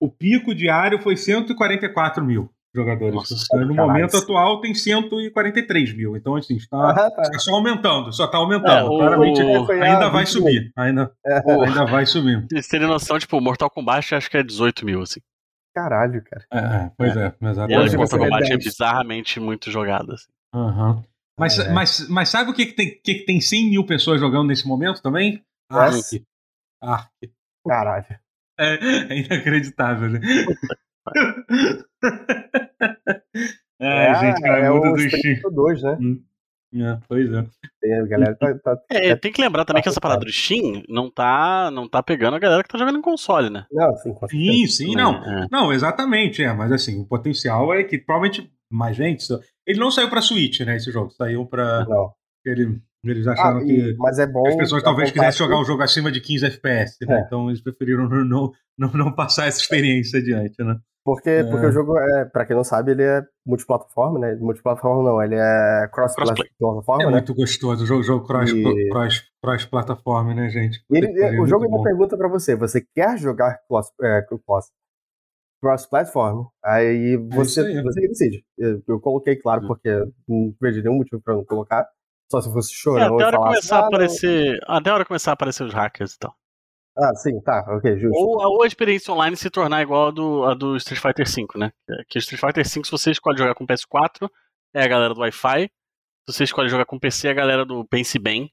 o pico diário foi 144 mil jogadores. Nossa no caralho. momento atual tem 143 mil. Então, assim, está, Ah, tá. está só aumentando, só está aumentando. É, o- Claramente o- Foi ainda vai 20 subir. Ainda, É, ainda vai subir. Vocês terem noção, tipo, Mortal Kombat acho que é 18 mil, assim. Caralho, cara. É, é, pois é, olha exatamente. Mortal Kombat é 10. bizarramente muito jogado, assim. Aham. Mas, Ah, é. mas, mas sabe o que, que, tem, que, que tem 100 mil pessoas jogando nesse momento também? Ark. Ark. Caralho. É, é inacreditável, né? É, gente, cara, é muda o do Steam. 2, né? É, pois é. Tem, a galera tá, tá- É, tem que lembrar também que essa parada do Steam não tá, não tá pegando a galera que tá jogando em console, né? Não, sim. Sim, sim, não. É. Não, exatamente, é, mas assim, o potencial é que provavelmente mais gente. Ele não saiu pra Switch, né? Esse jogo. Saiu pra. Não. Ele, eles Ah, acharam e- que. mas é bom. as pessoas talvez quisessem jogar um jogo acima de 15 FPS, né? É. Então eles preferiram não, não, não, não passar essa experiência adiante, né? Porque, É. porque o jogo, é, pra quem não sabe, ele é multiplataforma, né? Multiplataforma não, ele é cross-plataforma, É né? muito gostoso o jogo, jogo cross, E- cross, cross né, gente? E ele- o jogo ainda bom. pergunta pra você: você quer jogar cross, é, cross, cross-platform? Aí você, É aí. você que decide. Eu, eu coloquei, claro, Uhum. porque não vejo nenhum motivo pra não colocar. Só se fosse É, chorão até a hora falasse, começar a "Ah, não." aparecer. Até a hora começar a aparecer os hackers e tal. Ah, sim, tá, ok, justo. Ou, ou a experiência online se tornar igual a do, a do Street Fighter V, né? Que Street Fighter V, se você escolhe jogar com PS4, é a galera do Wi-Fi. Se você escolhe jogar com PC, é a galera do Pense Bem.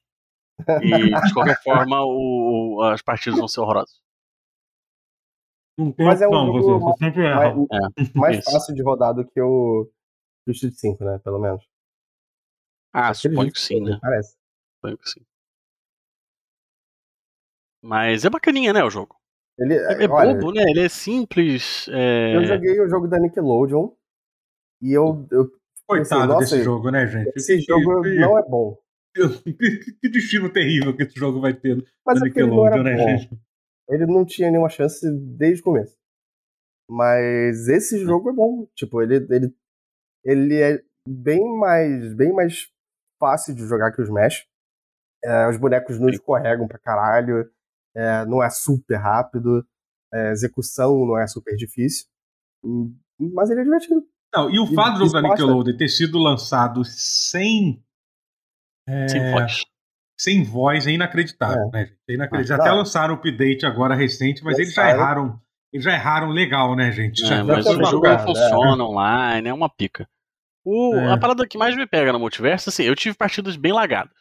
E de qualquer forma, o, o- as partidas vão ser horrorosas. Não tem Mas é um opção, jogo você, você mais, mais Isso. fácil de rodar do que o, o Street 5, né? Pelo menos. Ah, suponho que sim, né? Parece. Suponho que sim. Mas é bacaninha, né, o jogo? Ele, é, é olha, bobo, né? Ele é simples. É... Eu joguei o jogo da Nickelodeon e eu. eu Coitado assim, desse jogo, né, gente? Esse jogo não é bom. Que destino terrível que esse jogo vai ter Mas é Nickelodeon, né, bom. gente? Ele não tinha nenhuma chance desde o começo. Mas esse jogo é bom. Tipo, ele, ele, ele é bem mais, bem mais fácil de jogar que os Smash. É, os bonecos não escorregam pra caralho. É, não é super rápido. É, execução não é super difícil. Hum, mas ele é divertido. Não, e o fato do Nickelodeon ter sido lançado sem. É, sem voz. Sem voz é inacreditável, é. né, gente? É inacreditável. Ah, Até lançaram o update agora recente, mas eles já erraram. Eles já erraram legal, né, gente? É, mas o jogo não funciona online, é uma pica. O, é. A parada que mais me pega no multiverso, assim, eu tive partidas bem lagadas.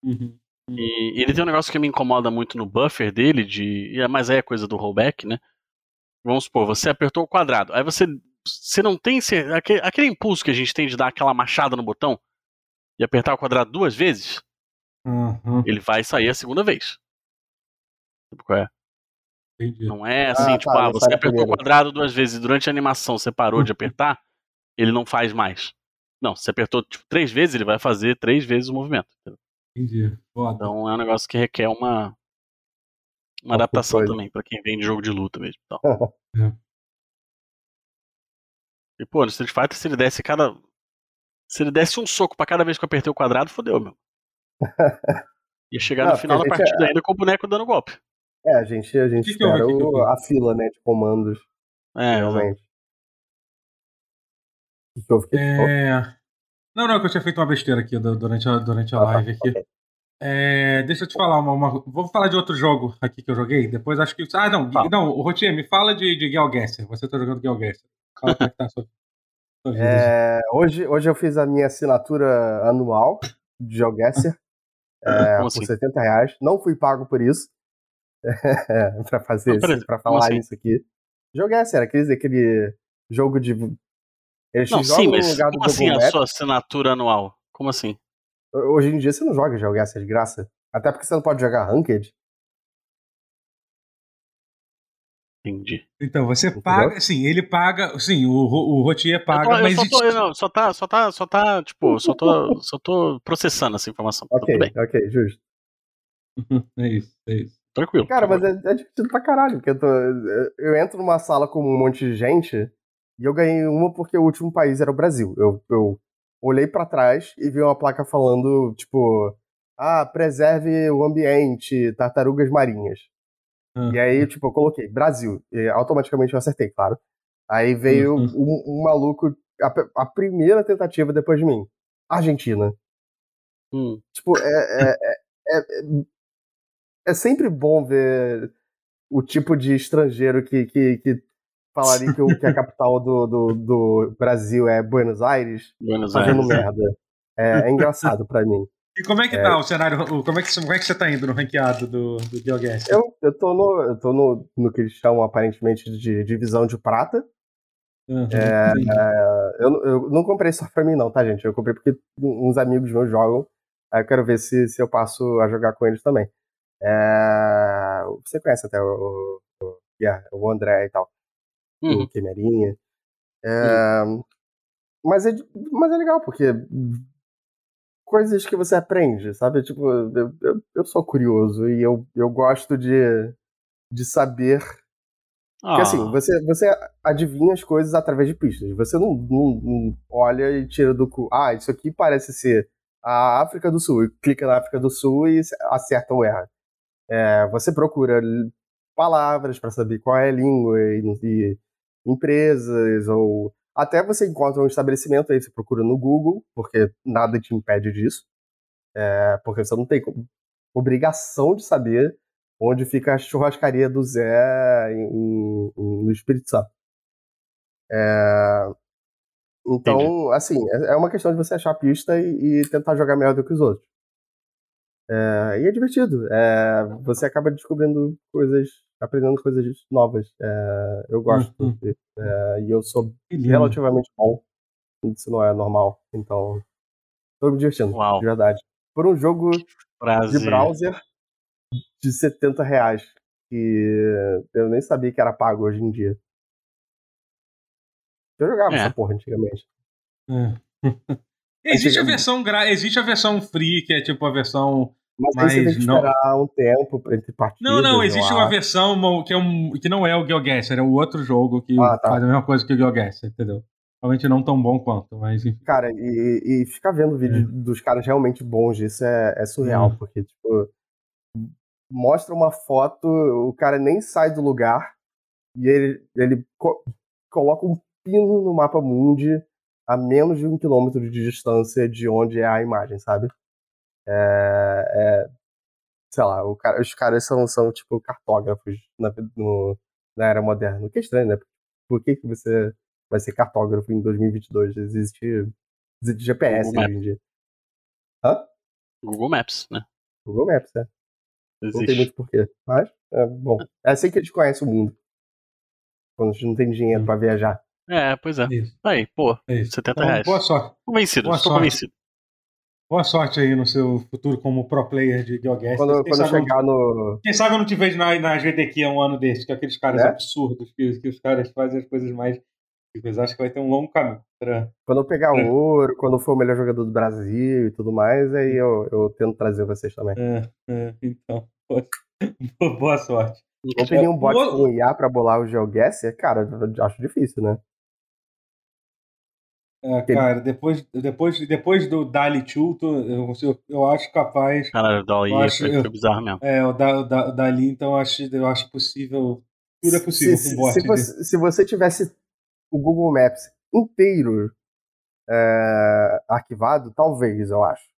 Uhum. E ele tem um negócio que me incomoda muito no buffer dele, de. Mas é coisa do rollback, né? Vamos supor, você apertou o quadrado. Aí você. Você não tem. Aquele, aquele impulso que a gente tem de dar aquela machada no botão e apertar o quadrado duas vezes. Uhum. Ele vai sair a segunda vez. Sabe qual é? Entendi. Não é assim, ah, tipo, tá, ah, você apertou o quadrado duas vezes e durante a animação você parou de apertar, ele não faz mais. Não, se apertou tipo, três vezes, ele vai fazer três vezes o movimento. Entendi. Foda. Então é um negócio que requer uma, uma adaptação também, para quem vem de jogo de luta mesmo. Então. é. E pô, no Street Fighter, se ele desse cada. Se ele desse um soco para cada vez que eu apertei o quadrado, fodeu, meu. Ia chegar não, no final da partida é... ainda com o boneco dando golpe. É, a gente, a gente que espera que o, a fila, né, de comandos. É, realmente. O que houve? É... Não, não, que eu tinha feito uma besteira aqui durante a, durante a ah, tá. live aqui. Okay. É, deixa eu te falar uma, uma, Vou falar de outro jogo aqui que eu joguei. Depois acho que. Ah, não, ah. não, Rotier, me fala de, de Geogesser. Você tá jogando Geogesser. Fala como é que tá a sua, sua vida. É, hoje, hoje eu fiz a minha assinatura anual de Geogesser. é, por assim? 70 reais. Não fui pago por isso. pra fazer isso, pra falar assim? isso aqui. Geogesser, aquele, aquele jogo de eles não, sim, mas como assim a sua assinatura anual? Como assim? Hoje em dia você não joga GeoGuessr de graça. Até porque você não pode jogar Ranked. Entendi. Então, você Entendeu? paga, sim, ele paga, sim, o, o Rotier paga, eu tô, eu mas... Só, tô, não, só tá, só tá, só tá, tipo, só tô, só tô processando essa informação. Ok, ok, justo. é isso, é isso. Tranquilo. Cara, mas é, é divertido pra caralho, porque eu, tô, eu entro numa sala com um monte de gente e eu ganhei uma porque o último país era o Brasil. Eu, eu olhei para trás e vi uma placa falando, tipo, ah, preserve o ambiente, tartarugas marinhas. Uhum. E aí, tipo, eu coloquei Brasil. E automaticamente eu acertei, claro. Aí veio uhum. um, um, maluco, a, a, primeira tentativa depois de mim. Argentina. Hum. Tipo, é, é, é, é, é sempre bom ver o tipo de estrangeiro que, que, que falaria que, o, que a capital do, do, do, Brasil é Buenos Aires, Buenos fazendo Aires. merda. É, é engraçado pra mim. E como é que é. tá o cenário? Como é que, como é que você tá indo no ranqueado do, do? Eu, eu tô, no, eu tô no, no que eles chamam aparentemente de divisão de prata. Uhum, é, é, eu, eu não comprei só pra mim, não, tá, gente? Eu comprei porque uns amigos meus jogam. Aí eu quero ver se, se eu passo a jogar com eles também. É, você conhece até o, o, yeah, o André e tal uhum. Queimerinha. É, uhum. mas, é, mas é legal, porque coisas que você aprende, sabe? Tipo, eu, eu, eu sou curioso e eu, eu gosto de, de saber. Ah. Porque assim, você, você adivinha as coisas através de pistas. Você não, não, não, olha e tira do cu. Ah, isso aqui parece ser a África do Sul. E clica na África do Sul e acerta ou erra. É, você procura palavras para saber qual é a língua e, e empresas ou até você encontra um estabelecimento aí, você procura no Google, porque nada te impede disso, é, porque você não tem obrigação de saber onde fica a churrascaria do Zé em, em, no Espírito Santo. É, então, Entendi. assim, é, é uma questão de você achar a pista e, e tentar jogar melhor do que os outros. É, e é divertido. É, você acaba descobrindo coisas aprendendo coisas novas. É, eu gosto. Uhum. É, e eu sou relativamente bom. Isso não é normal. Então. Tô me divertindo, Uau. de verdade. Por um jogo Prazer. de browser de 70 reais. Que eu nem sabia que era pago hoje em dia. Eu jogava é. essa porra antigamente. É. existe, a versão gra... existe a versão free, que é tipo a versão. Mas mais... aí você tem que esperar não... um tempo entre partidas. Não, não, existe uma versão que, é um, que não é o GeoGuessr, é o outro jogo que ah, tá. faz a mesma coisa que o GeoGuessr, entendeu? Realmente não tão bom quanto, mas enfim. Cara, e, e ficar vendo vídeo é. dos caras realmente bons disso é, é surreal, é. porque, tipo, mostra uma foto, o cara nem sai do lugar e ele, ele co coloca um pino no mapa mundi a menos de um quilômetro de distância de onde é a imagem, sabe? É, é, sei lá, cara, os caras são, são tipo cartógrafos na, no, na era moderna. O que é estranho, né? Por que, que você vai ser cartógrafo em 2022? Existe, existe GPS hoje em dia. Hã? Google Maps, né? Google Maps, é. Existe. Não tem muito porquê. Mas, é bom. É assim que a gente conhece o mundo. Quando a gente não tem dinheiro hum. pra viajar. É, pois é. Isso. Aí, pô, Isso. 70 então, reais. Boa sorte. Convencido, boa estou sorte. convencido. Boa sorte aí no seu futuro como pro player de GeoGuessr. Quando, quando chegar no. Quem sabe eu não te vejo na, na GDQ um ano desse, que é aqueles caras é? absurdos, que, que os caras fazem as coisas mais. Mas acho que vai ter um longo caminho. Pra... Quando eu pegar o ouro, quando for o melhor jogador do Brasil e tudo mais, aí eu, eu tento trazer vocês também. É, é então. Boa sorte. Não tem nenhum bot com IA pra bolar o GeoGuessr? Cara, eu acho difícil, né? É, cara, depois, depois, depois do Dali 2, eu, eu, eu acho capaz. Cara, o Dali acho, foi bizarro mesmo. É, o, da, o Dali, então eu acho, eu acho possível. Tudo é possível se, com bot. Se, você, se você tivesse o Google Maps inteiro é, arquivado, talvez, eu acho.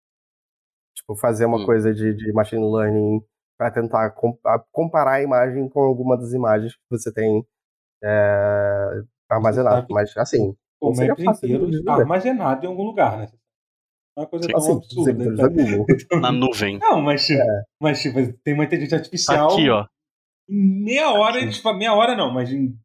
Tipo, fazer uma hum. coisa de, de machine learning para tentar comparar a imagem com alguma das imagens que você tem é, armazenado. Mas, assim, o map inteiro está armazenado em algum lugar, né? É uma coisa Sim. tão assim, absurda. Então... Na nuvem. Não, mas, tipo, é. mas tipo, tem uma inteligência artificial. Aqui, ó. Em meia hora, Aqui. eles meia hora não, mas em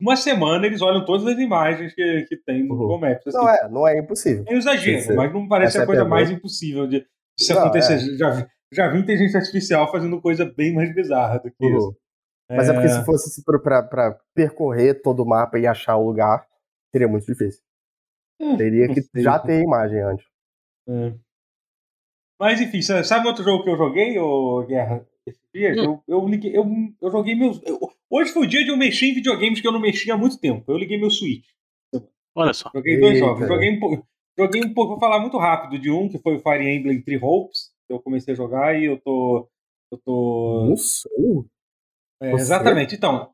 uma semana eles olham todas as imagens que, que tem no uhum. Google Maps. Assim. Não é, não é impossível. É um exagero, mas não parece a coisa é mais impossível de, de se não, acontecer. É. Já, já vi inteligência artificial fazendo coisa bem mais bizarra do que uhum. isso. Mas é... é porque se fosse para percorrer todo o mapa e achar o lugar, seria muito difícil. É, Teria que sei, já ter a imagem antes. É. Mas enfim, sabe outro jogo que eu joguei, ô Guerra? Esse dia? Hum. Eu, eu, liguei, eu, eu joguei meus. Eu, hoje foi o dia de eu mexer em videogames que eu não mexia há muito tempo. Eu liguei meu Switch. Olha só. Joguei dois Eita. jogos. Joguei um, pouco, joguei um pouco, vou falar muito rápido de um, que foi o Fire Emblem Three Hopes. Eu comecei a jogar e eu tô. Eu tô. Nossa! É, exatamente. Então,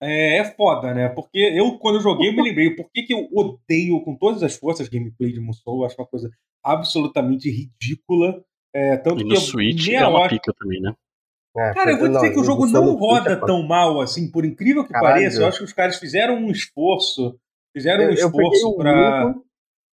é, é foda, né? Porque eu, quando eu joguei, eu me lembrei por que, que eu odeio com todas as forças gameplay de Musou. Eu acho uma coisa absolutamente ridícula. É, tanto e no que Switch é uma hora... pica também, né? É, cara, eu vou dizer não, que o jogo não roda tão mal assim, por incrível que Caralho. pareça. Eu acho que os caras fizeram um esforço. Fizeram um eu, esforço eu pra.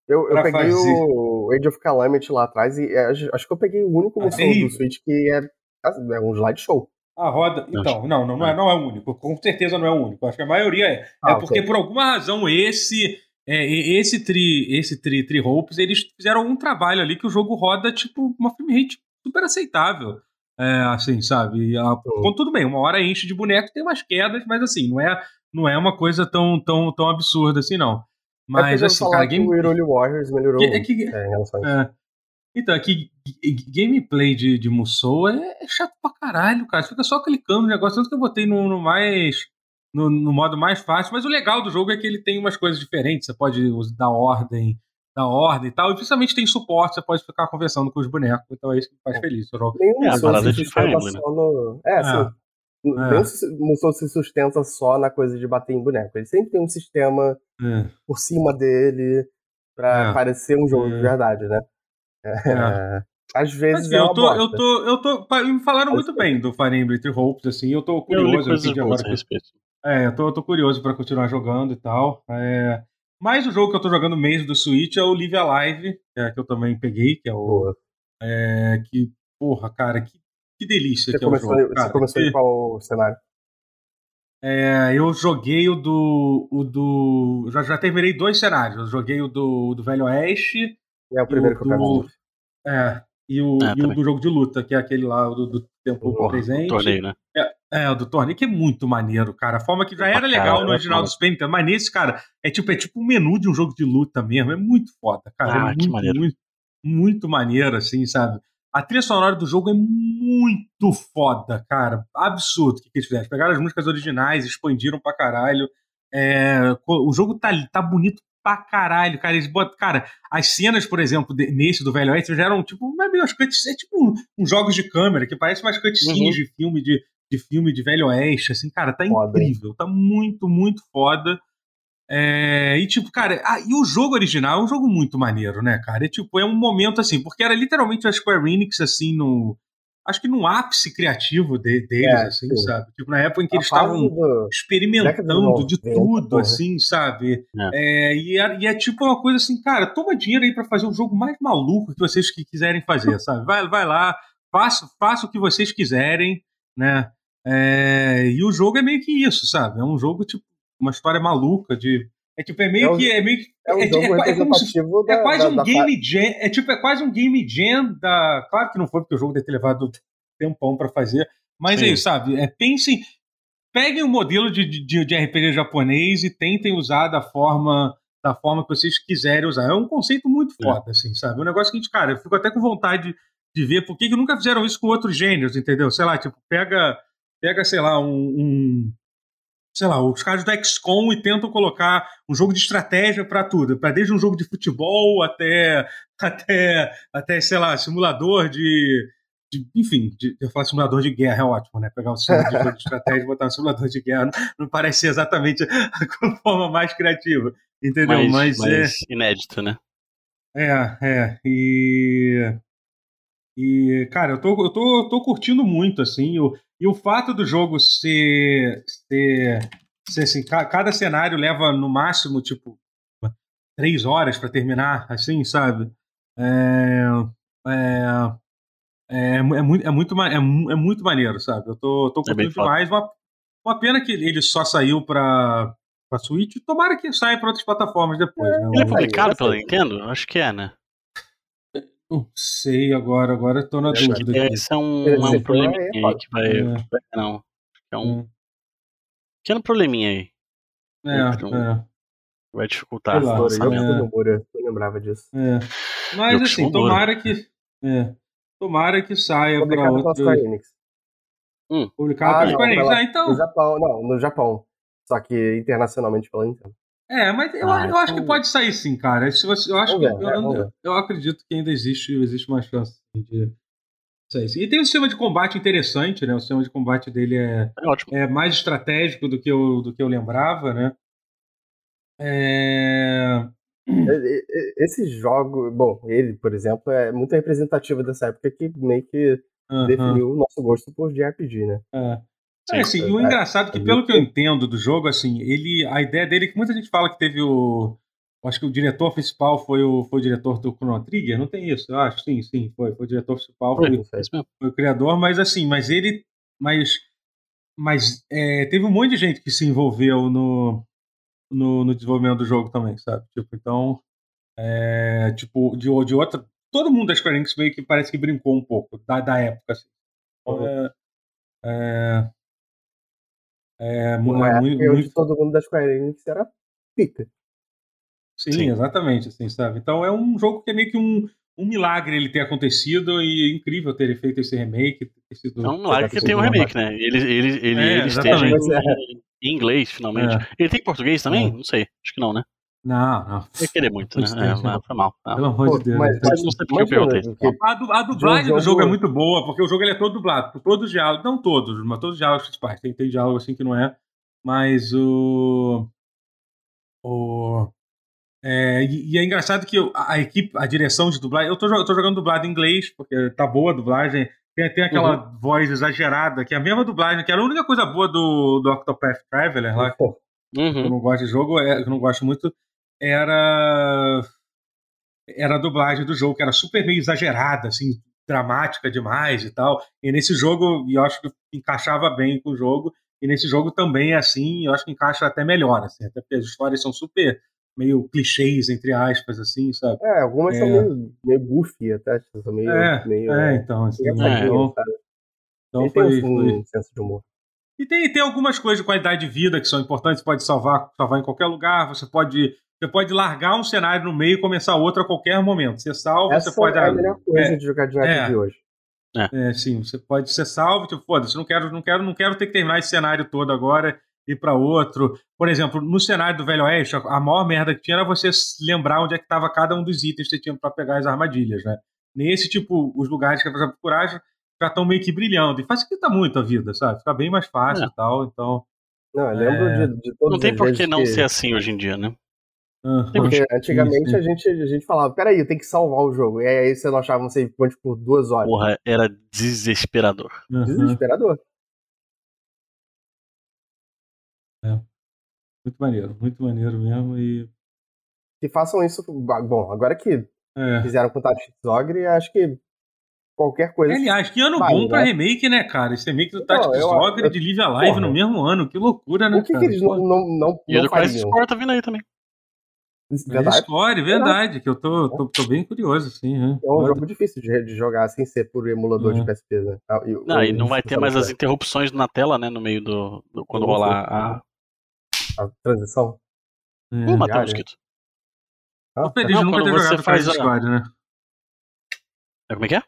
eu, eu peguei fazer. o Age of Calamity lá atrás e é, acho que eu peguei o único ah, do Switch que é, é um slideshow. A roda. Então, não, não, não, é, não é o único. Com certeza não é o único. Acho que a maioria é. Ah, é porque, okay. por alguma razão, esse. É, esse tri, esse tri, tri Hopes, eles fizeram um trabalho ali que o jogo roda, tipo, uma frame rate super aceitável. É, assim, sabe? A, oh. tudo bem, uma hora enche de boneco, tem umas quedas, mas assim, não é, não é uma coisa tão, tão, tão absurda assim, não. É mas, é assim, cara, game... o Hero Warriors melhorou é que, é, em relação a isso. Então, aqui, gameplay de, de Musou é, é, chato pra caralho, cara. Você fica só clicando no negócio, tanto que eu botei no, no mais. No, no, modo mais fácil, mas o legal do jogo é que ele tem umas coisas diferentes. Você pode dar ordem, dar ordem e tal. E principalmente tem suporte, você pode ficar conversando com os bonecos. Então é isso que me faz é. feliz. O jogo. Nenhum é, a parada de Fire né? No... É, assim, é. Musou se sustenta só na coisa de bater em boneco. Ele sempre tem um sistema é. por cima dele pra é. parecer um jogo de é. verdade, né? É. Às vezes assim, é eu, tô, eu tô, eu tô, me falaram muito bem do Fire Emblem Three Hopes, assim, eu tô curioso. Eu de agora é, eu tô, eu tô curioso para continuar jogando e tal. É, mas o jogo que eu tô jogando mesmo do Switch é o Live Alive, que, é, que eu também peguei, que é o. É, que, porra, cara, que, que delícia você que é o jogo. Cara, você começou em qual cenário? É, eu joguei o do. O do já, já terminei dois cenários. Eu joguei o do, do Velho Oeste É o primeiro que eu pego. É, e o, é, e o do jogo de luta, que é aquele lá do, do tempo o, presente. O torneio, né? É, é, o do torneio, que é muito maneiro, cara. A forma que já era legal cara, no original do Super Nintendo, mas nesse, cara, é tipo, é tipo um menu de um jogo de luta mesmo. É muito foda, cara. Ah, é muito, maneiro. muito, muito maneiro, assim, sabe? A trilha sonora do jogo é muito foda, cara. Absurdo o que, que eles fizeram. Pegaram as músicas originais, expandiram pra caralho. É, o jogo tá, tá bonito pra caralho, cara. Eles botam, cara, as cenas, por exemplo, de, nesse do Velho Oeste já eram tipo, não é meio as cutscenes, é tipo uns um, um jogos de câmera, que parece umas cutscenes uhum. de filme de, de filme de Velho Oeste, assim, cara, tá foda, incrível, hein? tá muito, muito foda. É, e tipo, cara, ah, e o jogo original é um jogo muito maneiro, né, cara? É tipo, é um momento assim, porque era literalmente a Square Enix, assim, no, acho que no ápice criativo de, deles, é, assim, sim. sabe? Tipo, na época em que a eles estavam experimentando de tudo, assim, sabe? É. É, e, é, e, é, tipo uma coisa assim, cara, toma dinheiro aí para fazer o jogo mais maluco que vocês que quiserem fazer, sabe? Vai, vai lá, faça, faça o que vocês quiserem, né? É, e o jogo é meio que isso, sabe? É um jogo, tipo, uma história maluca de é tipo, é meio é que. É, meio que, é, um é, jogo é, é, como se, da, é quase da, um da, game jam. É tipo, é quase um game jam da. Claro que não foi, porque o jogo deve ter levado tempão para fazer. Mas Sim. é isso, sabe? É, pensem. Peguem o um modelo de, de, de RPG japonês e tentem usar da forma da forma que vocês quiserem usar. É um conceito muito é. foda, assim, sabe? Um negócio que a gente, cara, eu fico até com vontade de ver por que, que nunca fizeram isso com outros gêneros, entendeu? Sei lá, tipo, pega, pega sei lá, um, um sei lá, os caras do XCOM e tentam colocar um jogo de estratégia para tudo, para desde um jogo de futebol até, até, até sei lá, simulador de, de enfim, de, eu falo simulador de guerra é ótimo, né? Pegar um simulador de jogo de estratégia e botar um simulador de guerra não, não parece ser exatamente a forma mais criativa, entendeu? Mas, mas é inédito, né? É, é, e e, cara, eu tô, eu tô, tô curtindo muito, assim, o, e o fato do jogo ser, ser, ser assim, cada cenário leva no máximo, tipo, três horas para terminar, assim, sabe? É, é, é, é, muito, é, muito, é, é muito maneiro, sabe? Eu tô, tô é curtindo é demais. Uma, uma pena que ele só saiu pra, pra Switch. Tomara que saia pra outras plataformas depois. Né? Ele é publicado pela Nintendo? Acho que é, né? Não sei agora, agora estou na dúvida. Aqui. Esse é um, é um probleminha aí que vai. É. Não. É um é. pequeno probleminha aí. É, é. Vai dificultar. Lá, sabe? Eu, eu lembrava disso. É. Mas assim, tomara que. É. Tomara que saia para outro. Hum. Publicado ah, pela Square Enix. Ah, então. No Japão, não, no Japão. Só que internacionalmente pela Nintendo. É, mas eu, ah, eu acho que pode sair sim, cara. Se você, eu acho que, eu, eu, eu, acredito que ainda existe, existe uma chance de sair sim. E tem um sistema de combate interessante, né? O sistema de combate dele é, é, é mais estratégico do que eu, do que eu lembrava, né? É... Esse jogo, bom, ele, por exemplo, é muito representativo dessa época que meio que uh -huh. definiu o nosso gosto por JRPG, né? É. É, assim, e o engraçado é que, pelo que eu entendo do jogo, assim, ele. A ideia dele é que muita gente fala que teve o. Acho que o diretor principal foi o, foi o diretor do Chrono Trigger, não tem isso, eu acho, sim, sim, foi. Foi o diretor principal, foi, foi, foi o criador, mas assim, mas ele. Mas. Mas é, teve um monte de gente que se envolveu no, no, no desenvolvimento do jogo também, sabe? Tipo, então. É, tipo, de, de outra. Todo mundo da Square Enix meio que parece que brincou um pouco da, da época, assim. Então, é, é, é, Uma é muito, muito... todo mundo da Square Enix era pica. Sim, Sim, exatamente, assim, sabe? Então é um jogo que é meio que um, um milagre ele ter acontecido e é incrível ter feito esse remake. Ter sido, é um milagre que tem um remake, né? Ele, ele, ele, é, ele esteja em, em, inglês, finalmente. É. Ele tem português também? É. Não sei, acho que não, né? Não, não. Eu querer muito, né? É, mas foi mal. Pelo amor de Deus. Mas, mas não sei porque eu perguntei. A, a dublagem jogo... do jogo é muito boa, porque o jogo ele é todo dublado, por todos os diálogos, não todos, mas todos os diálogos principais. Tem, tem diálogo assim que não é, mas o. O. É, e, e, é engraçado que a, a, equipe, a direção de dublagem. Eu tô, eu tô jogando dublado em inglês, porque tá boa a dublagem. Tem, tem aquela uhum. voz exagerada, que é a mesma dublagem, que era a única coisa boa do, do Octopath Traveler lá. Uhum. Eu não gosto de jogo, é, eu não gosto muito era era a dublagem do jogo, que era super meio exagerada, assim, dramática demais e tal. E nesse jogo, eu acho que encaixava bem com o jogo. E nesse jogo também é assim, eu acho que encaixa até melhor, assim, até porque as histórias são super meio clichês, entre aspas, assim, sabe? É, algumas é. são meio, meio goofy até, são meio. É, meio, é então, assim, é, então, então foi, tem um, um senso de humor. E tem, tem algumas coisas de qualidade de vida que são importantes, você pode salvar, salvar em qualquer lugar, você pode você pode largar um cenário no meio e começar outro a qualquer momento. Você salva, Essa você pode. É a melhor coisa é, de jogar de é, de hoje. É. é, sim, você pode ser salvo, tipo, foda-se, não quero, não quero, não quero ter que terminar esse cenário todo agora ir para outro. Por exemplo, no cenário do Velho Oeste, a maior merda que tinha era você lembrar onde é que estava cada um dos itens que você tinha para pegar as armadilhas, né? Nesse tipo, os lugares que você vai procurar já estão meio que brilhando. E facilita muito a vida, sabe? Fica bem mais fácil é. e tal, então... Não, eu lembro é... de, de Não tem por que não ser assim hoje em dia, né? Uhum. Porque antigamente a gente, a gente falava, peraí, eu tenho que salvar o jogo. E aí você não achava um save point por duas horas. Porra, era desesperador. Uhum. Desesperador. É. Muito maneiro, muito maneiro mesmo. E. Que façam isso. Bom, agora que é. fizeram com o Tati Zogre, acho que qualquer coisa. Aliás, que ano vai, bom né? pra remake, né, cara? Esse remake do Tactics Zogre de Live Alive porra. no mesmo ano. Que loucura, né? O que, que eles não, não, não, e não o do Crisis Core tá vindo aí também. Verdade? Score, verdade, que eu tô, tô, tô, bem curioso, assim. É, é um jogo difícil de, de, jogar sem ser por emulador de PSP, né? Ah, e, não, e não vai ter mais as interrupções na tela, né? No meio do. do quando rolar a. A transição. É. Vou matar o mosquito. Ah, tô feliz de nunca ter jogado faz a... Squad, né? É, como é que é?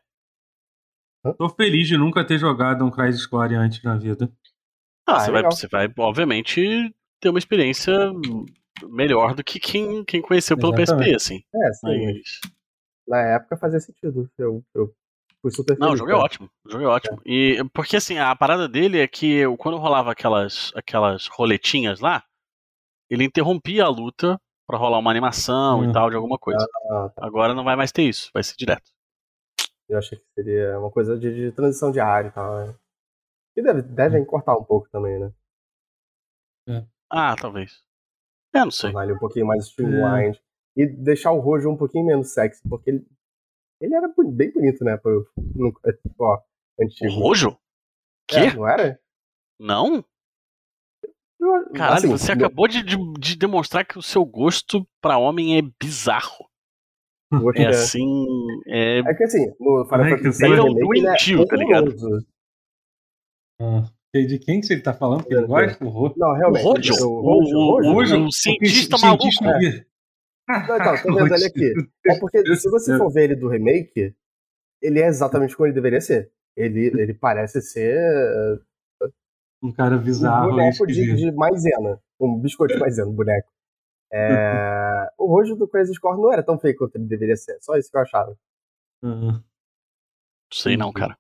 Tô feliz de nunca ter jogado um Crysis Squad antes na vida. Ah, ah você, vai, você vai, obviamente, ter uma experiência melhor do que quem, quem conheceu pelo Exatamente. PSP, assim. É, sim. Mas... Na época fazia sentido. Eu, eu fui super Não, o jogo é ótimo. O jogo é ótimo. É. E, porque assim, a parada dele é que eu, quando rolava aquelas, aquelas roletinhas lá, ele interrompia a luta para rolar uma animação hum. e tal de alguma coisa. Ah, tá. Agora não vai mais ter isso, vai ser direto. Eu achei que seria uma coisa de, de transição de área e tal, né? E deve, devem cortar um pouco também, né? É. Ah, talvez. É, não sei. Tornar ele um pouquinho mais streamlined. É. E deixar o Rojo um pouquinho menos sexy, porque ele, ele era bem bonito, né? Pro, no, ó, antigo. O Rojo? Que? É, não era? Não? Caralho, assim, você não... acabou de, de, de, demonstrar que o seu gosto pra homem é bizarro. É, é assim. É, é que assim, no Final Fantasy VII Remake, é tá ligado? Ah. De quem que ele tá falando? Que ele gosta? O Não, realmente. O Rojo. O, Rojo, o, cientista maluco. É. Não, então, tô vendo ele aqui. É porque se você for ver ele do remake, ele é exatamente como ele deveria ser. Ele, ele parece ser. Um cara bizarro. Um boneco de, de maisena. Um biscoito de maisena, um boneco. É... o Rojo do Crazy Score não era tão feio quanto ele deveria ser. Só isso que eu achava. Uhum. Sei não, cara.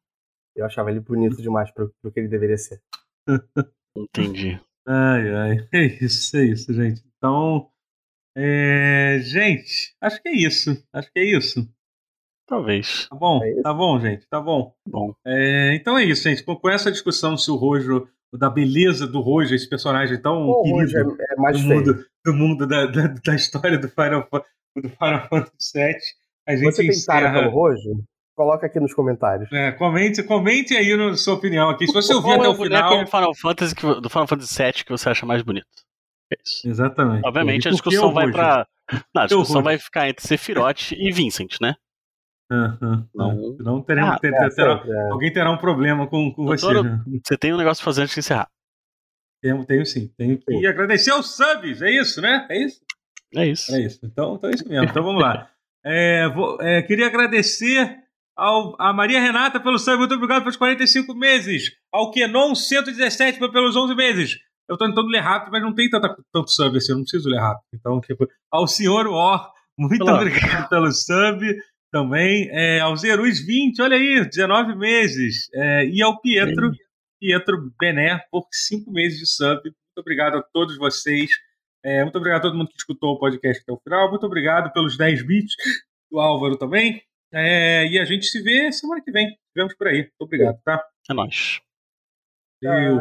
Eu achava ele bonito demais pro, pro que ele deveria ser. Entendi. Ai, ai. É isso, é isso, gente. Então, é... gente, acho que é isso. Acho que é isso. Talvez. Tá bom, é tá bom, gente, tá bom. Bom. É, então é isso, gente. Com, com, essa discussão se o Rojo, da beleza do Rojo, esse personagem tão querido é, é do, mundo, do mundo da, da, da, história do Final, do Final Fantasy VII, a gente Você encerra... tem cara pelo Rojo? Coloca aqui nos comentários. É, comente, comente aí na sua opinião aqui. Se você ouvir até o final. Do Final, Fantasy, do Final Fantasy VII que você acha mais bonito. É isso. Exatamente. Obviamente a discussão vai para. Não, a discussão vai ficar entre Sephiroth e Vincent, né? Uhum, não, não teremos, ah, ter, é, terá, é. alguém terá um problema com, com Doutor, você. Né? Você tem um negócio pra fazer antes de encerrar. Tenho, tenho sim. Tenho que sim. agradecer aos subs, é isso, né? É isso? É isso. É isso. Então, então é isso mesmo. Então vamos lá. É, vou, é, queria agradecer ao, a Maria Renata pelo sub, muito obrigado pelos 45 meses. Ao Kenon 117 pelos 11 meses. Eu tô tentando ler rápido, mas não tem tanta, tanto sub assim, eu não preciso ler rápido. Então, tipo, ao senhor Or, muito Olá. obrigado pelo sub também. É, ao Zerus 20, olha aí, 19 meses. É, e ao Pietro, Pietro Bené, por 5 meses de sub. Muito obrigado a todos vocês. É, muito obrigado a todo mundo que escutou o podcast até o final. Muito obrigado pelos 10 bits do Álvaro também. É, e a gente se vê semana que vem. Vemos por aí. Muito obrigado, tá? É nóis. Valeu.